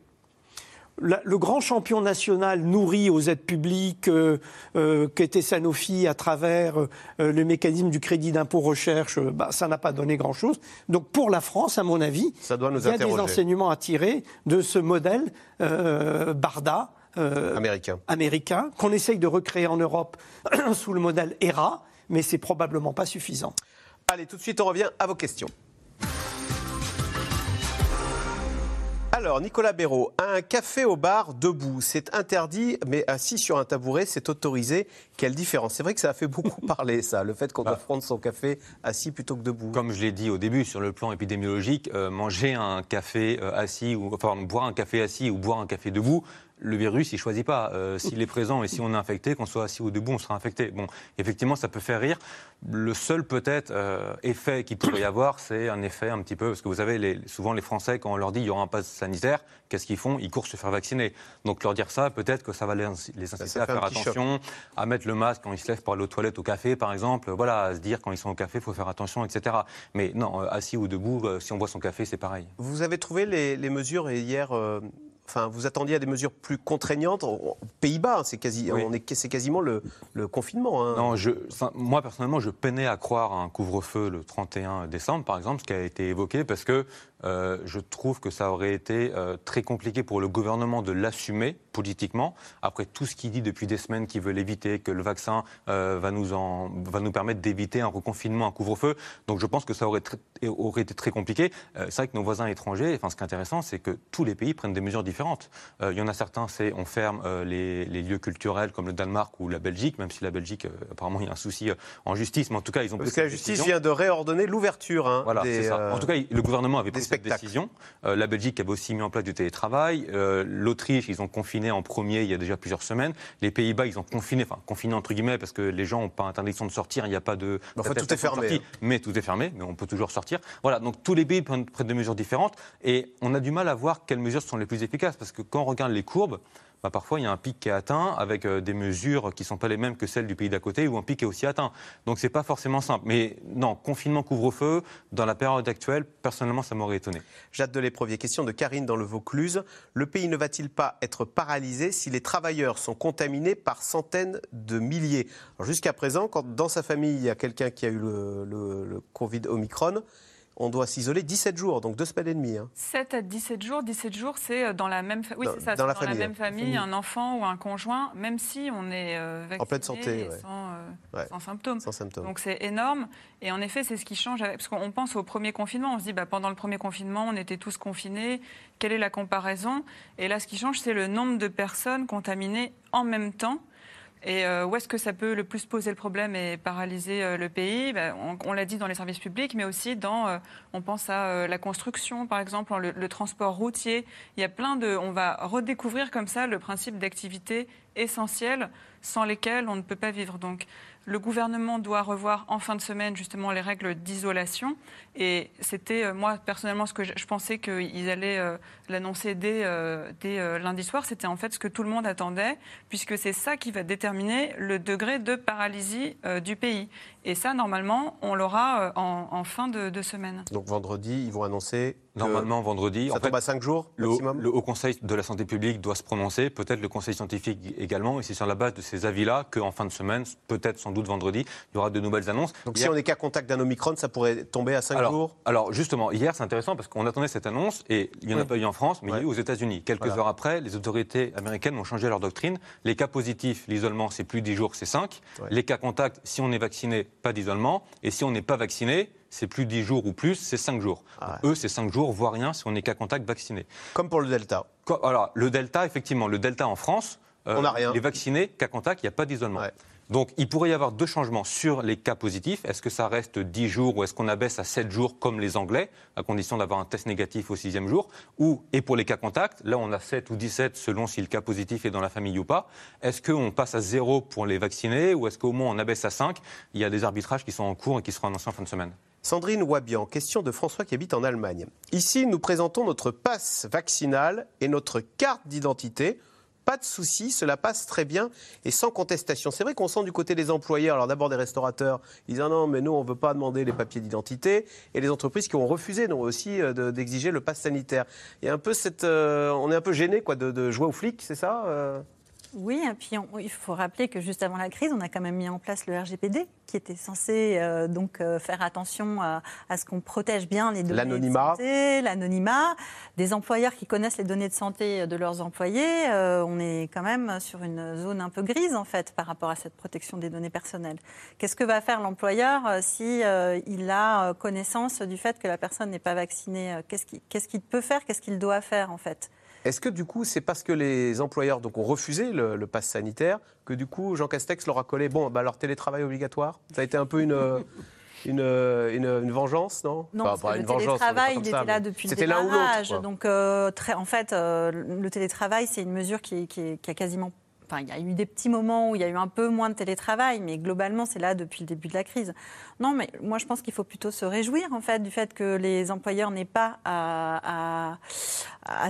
La- le grand champion national nourri aux aides publiques euh, euh, qu'était Sanofi à travers euh, le mécanisme du crédit d'impôt recherche, bah, ça n'a pas donné grand-chose. Donc pour la France, à mon avis, Ça doit nous il y a des enseignements à tirer de ce modèle Barda Américain. américain qu'on essaye de recréer en Europe [CLEARS THROAT] sous le modèle ERA, mais c'est probablement pas suffisant. Allez, tout de suite, on revient à vos questions. Alors, Nicolas Béraud, un café au bar debout, c'est interdit, mais assis sur un tabouret, c'est autorisé. Quelle différence C'est vrai que ça a fait beaucoup [LAUGHS] parler, ça, le fait qu'on doit prendre son café assis plutôt que debout. Comme je l'ai dit au début, sur le plan épidémiologique, euh, manger un café euh, assis, ou enfin boire un café assis ou boire un café debout, le virus, il choisit pas. Euh, S'il est présent et si on est infecté, qu'on soit assis ou debout, on sera infecté. Bon, effectivement, ça peut faire rire. Le seul peut-être euh, effet qu'il pourrait y avoir, c'est un effet un petit peu, parce que vous savez, les- souvent les Français, quand on leur dit il y aura un pass sanitaire, qu'est-ce qu'ils font? Ils courent se faire vacciner. Donc leur dire ça, peut-être que ça va les, inci- les inciter ça à faire choc. attention, à mettre le masque quand ils se lèvent pour aller aux toilettes au café, par exemple. Voilà, à se dire quand ils sont au café, il faut faire attention, etc. Mais non, euh, assis ou debout, euh, si on boit son café, c'est pareil. Vous avez trouvé les, les mesures hier euh, enfin, vous attendiez à des mesures plus contraignantes. Aux Pays-Bas, hein, c'est quasi, Oui. on est, c'est quasiment le, le confinement. hein. Non, je, moi personnellement, je peinais à croire à un couvre-feu le 31 décembre, par exemple, ce qui a été évoqué, parce que euh, je trouve que ça aurait été euh, très compliqué pour le gouvernement de l'assumer politiquement, après tout ce qu'il dit depuis des semaines, qu'il veut l'éviter, que le vaccin euh, va, nous en, va nous permettre d'éviter un reconfinement, un couvre-feu. Donc je pense que ça aurait, très- aurait été très compliqué. C'est vrai que nos voisins étrangers, enfin, ce qui est intéressant, c'est que tous les pays prennent des mesures différentes. Il y en a certains, c'est on ferme les, les lieux culturels comme le Danemark ou la Belgique, même si la Belgique, apparemment, il y a un souci en justice, mais en tout cas, ils ont Parce que la justice décision. vient de réordonner l'ouverture. hein, Voilà, des, c'est ça. En tout cas, le gouvernement avait pris cette décision. Euh, la Belgique avait aussi mis en place du télétravail. Euh, L'Autriche, ils ont confiné en premier il y a déjà plusieurs semaines. Les Pays-Bas, ils ont confiné, enfin confiné entre guillemets, parce que les gens n'ont pas interdiction de sortir, il n'y a pas de. Enfin, tout est fermé, sortie, hein. Mais tout est fermé, mais on peut toujours sortir. Voilà, donc tous les pays prennent, prennent des mesures différentes et on a du mal à voir quelles mesures sont les plus efficaces, parce que quand on regarde les courbes, bah, parfois il y a un pic qui est atteint avec euh, des mesures qui ne sont pas les mêmes que celles du pays d'à côté, ou un pic est aussi atteint. Donc c'est pas forcément simple. Mais non, confinement, couvre-feu, dans la période actuelle, personnellement, ça m'aurait étonné. Jade de l'éprovier, question de Karine dans le Vaucluse. Le pays ne va-t-il pas être paralysé si les travailleurs sont contaminés par centaines de milliers? Jusqu'à présent, quand dans sa famille il y a quelqu'un qui a eu le Covid Omicron, on doit s'isoler 17 jours, donc deux semaines et demie. hein. 7 à 17 jours, 17 jours, c'est euh, dans la même, fa- oui, Dans- c'est ça, dans c'est la dans famille, la même hein. famille, un enfant ou un conjoint, même si on est euh, vacciné En pleine santé, ouais. sans, euh, Ouais. sans symptômes. Sans symptômes. Donc c'est énorme. Et en effet, c'est ce qui change. avec- Parce qu'on pense au premier confinement. On se dit, bah, pendant le premier confinement, on était tous confinés. Quelle est la comparaison? Et là, ce qui change, c'est le nombre de personnes contaminées en même temps. Et euh, où est-ce que ça peut le plus poser le problème et paralyser euh, le pays? Ben, On, l'a dit dans les services publics, mais aussi dans, euh, on pense à la construction, par exemple, le, transport routier. Il y a plein de, on va redécouvrir comme ça le principe d'activités essentielles sans lesquelles on ne peut pas vivre. Donc, le gouvernement doit revoir en fin de semaine justement les règles d'isolation. Et c'était, euh, moi personnellement, ce que je, pensais qu'ils allaient euh, l'annoncer dès, euh, lundi soir. C'était en fait ce que tout le monde attendait, puisque c'est ça qui va déterminer le degré de paralysie du pays. Et ça, normalement, on l'aura en, fin de semaine. Donc vendredi, ils vont annoncer. Normalement, vendredi. Ça en fait, tombe à 5 jours le, maximum le Haut Conseil de la santé publique doit se prononcer, peut-être le Conseil scientifique également, et c'est sur la base de ces avis-là qu'en fin de semaine, peut-être sans doute vendredi, il y aura de nouvelles annonces. Donc Hier- si on est qu'à contact d'un Omicron, ça pourrait tomber à 5 alors, jours alors justement, hier c'est intéressant parce qu'on attendait cette annonce et il n'y en a Oui. pas eu en France, mais il y a eu aux États-Unis. Quelques Voilà. heures après, les autorités américaines ont changé leur doctrine. Les cas positifs, l'isolement c'est plus 10 jours, c'est 5. Ouais. Les cas contacts, si on est vacciné, pas d'isolement. Et si on n'est pas vacciné, c'est plus 10 jours ou plus, c'est 5 jours. Ah Eux, c'est 5 jours, voire rien si on est cas contact vacciné. Comme pour le Delta. Alors, le Delta, effectivement, le Delta en France, euh, On rien. les vaccinés, cas contact, il n'y a pas d'isolement. Ouais. Donc, il pourrait y avoir deux changements sur les cas positifs. Est-ce que ça reste 10 jours ou est-ce qu'on abaisse à 7 jours comme les Anglais, à condition d'avoir un test négatif au sixième jour? Ou, Et pour les cas contacts, là, on a 7 ou 17 selon si le cas positif est dans la famille ou pas. Est-ce qu'on passe à 0 pour les vaccinés ou est-ce qu'au moins on abaisse à 5 Il y a des arbitrages qui sont en cours et qui seront annoncés en fin de semaine. Sandrine Wabian, question de François qui habite en Allemagne. Ici, nous présentons notre passe vaccinal et notre carte d'identité. Pas de souci, cela passe très bien et sans contestation. C'est vrai qu'on sent du côté des employeurs, alors d'abord des restaurateurs, ils disent ah non, mais nous, on ne veut pas demander les papiers d'identité, et les entreprises qui ont refusé non, aussi euh, de- d'exiger le pass sanitaire. Il y a un peu cette. euh, on est un peu gêné quoi, de, de jouer aux flics, c'est ça euh? Oui, et puis on- il faut rappeler que juste avant la crise, on a quand même mis en place le RGPD, qui était censé euh, donc euh, faire attention à, à ce qu'on protège bien les données L'anonymat. de santé, l'anonymat, des employeurs qui connaissent les données de santé de leurs employés. euh, on est quand même sur une zone un peu grise en fait par rapport à cette protection des données personnelles. Qu'est-ce que va faire l'employeur euh, si euh, il a euh, connaissance du fait que la personne n'est pas vaccinée Qu'est-ce qu'il qu'est-ce qu'il peut faire Qu'est-ce qu'il doit faire en fait? Est-ce que du coup, c'est parce que les employeurs donc, ont refusé le, le pass sanitaire que du coup, Jean Castex leur a collé bon, bah, leur télétravail obligatoire? Ça a été un peu une. [LAUGHS] Une, une, une vengeance, non? Non, Enfin, parce pas que une le télétravail, il ça, était là mais depuis le C'était l'un ou démarrage. Donc, euh, très, en fait, euh, le télétravail, c'est une mesure qui, est- qui est- qui a quasiment. Enfin, il y a eu des petits moments où il y a eu un peu moins de télétravail, mais globalement, c'est là depuis le début de la crise. Non, mais moi, je pense qu'il faut plutôt se réjouir, en fait, du fait que les employeurs n'aient pas à,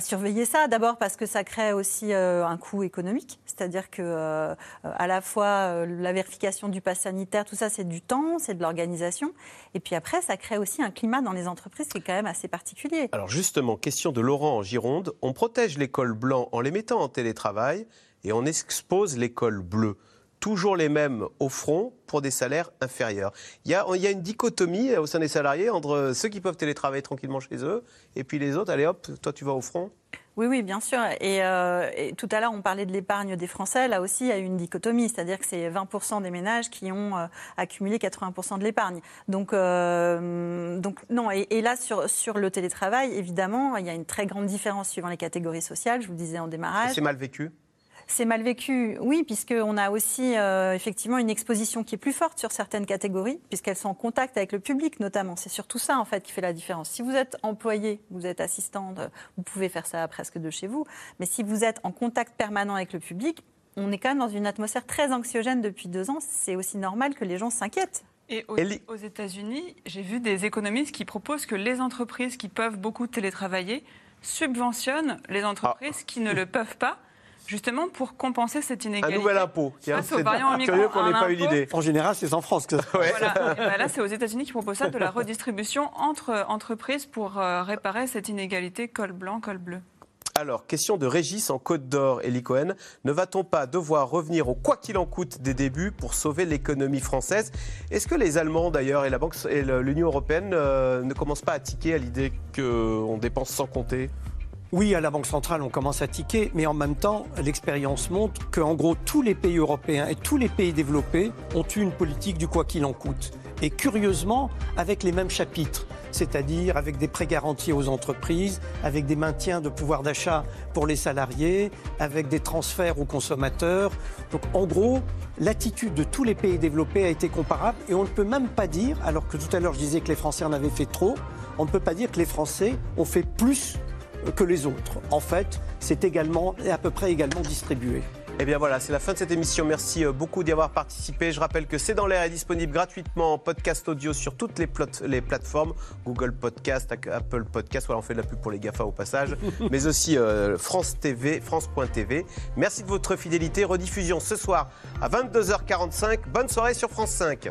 surveiller ça. D'abord parce que ça crée aussi un coût économique, c'est-à-dire que à la fois la vérification du pass sanitaire, tout ça, c'est du temps, c'est de l'organisation. Et puis après, ça crée aussi un climat dans les entreprises qui est quand même assez particulier. Alors justement, question de Laurent en Gironde. On protège l'école blanc en les mettant en télétravail et on expose l'école bleue toujours les mêmes au front pour des salaires inférieurs. Il y, a, il y a une dichotomie au sein des salariés entre ceux qui peuvent télétravailler tranquillement chez eux et puis les autres, allez hop, toi tu vas au front oui, oui, bien sûr. Euh, et, tout à l'heure, on parlait de l'épargne des Français. Là aussi, il y a une dichotomie, c'est-à-dire que c'est 20% des ménages qui ont euh, accumulé 80% de l'épargne. Donc, euh, donc non. Et, et, là, sur, sur le télétravail, évidemment, il y a une très grande différence suivant les catégories sociales. Je vous le disais en démarrage. C'est mal vécu c'est mal vécu, oui, puisqu'on a aussi euh, effectivement une exposition qui est plus forte sur certaines catégories, puisqu'elles sont en contact avec le public notamment. C'est surtout ça en fait qui fait la différence. Si vous êtes employé, vous êtes assistante, vous pouvez faire ça presque de chez vous, mais si vous êtes en contact permanent avec le public, on est quand même dans une atmosphère très anxiogène depuis deux ans. C'est aussi normal que les gens s'inquiètent. Et aux, États-Unis, j'ai vu des économistes qui proposent que les entreprises qui peuvent beaucoup télétravailler subventionnent les entreprises ah. qui ne le peuvent pas justement pour compenser cette inégalité. Un nouvel impôt. C'est curieux qu'on n'ait pas eu l'idée. En général, c'est en France que ça. Voilà. [LAUGHS] Ben là, c'est aux États-Unis qui proposent ça, de la redistribution entre entreprises pour euh, réparer cette inégalité col blanc, col bleu. Alors, question de Régis en Côte d'Or, Eli Cohen. Ne va-t-on pas devoir revenir au quoi qu'il en coûte des débuts pour sauver l'économie française? Est-ce que les Allemands, d'ailleurs, et la Banque et l'Union européenne euh, ne commencent pas à tiquer à l'idée qu'on dépense sans compter? Oui, à la Banque centrale, on commence à tiquer, mais en même temps, l'expérience montre qu'en gros, tous les pays européens et tous les pays développés ont eu une politique du quoi qu'il en coûte. Et curieusement, avec les mêmes chapitres, c'est-à-dire avec des prêts garantis aux entreprises, avec des maintiens de pouvoir d'achat pour les salariés, avec des transferts aux consommateurs. Donc en gros, l'attitude de tous les pays développés a été comparable et on ne peut même pas dire, alors que tout à l'heure je disais que les Français en avaient fait trop, on ne peut pas dire que les Français ont fait plus que les autres. En fait, c'est également à peu près également distribué. Eh bien voilà, c'est la fin de cette émission. Merci euh, beaucoup d'y avoir participé. Je rappelle que C'est dans l'air est disponible gratuitement en podcast audio sur toutes les, les plateformes Google Podcast, Apple Podcast. Voilà, on fait de la pub pour les GAFA au passage, [LAUGHS] mais aussi euh, France TV, France.tv. Merci de votre fidélité. Rediffusion ce soir à 22h45. Bonne soirée sur France 5.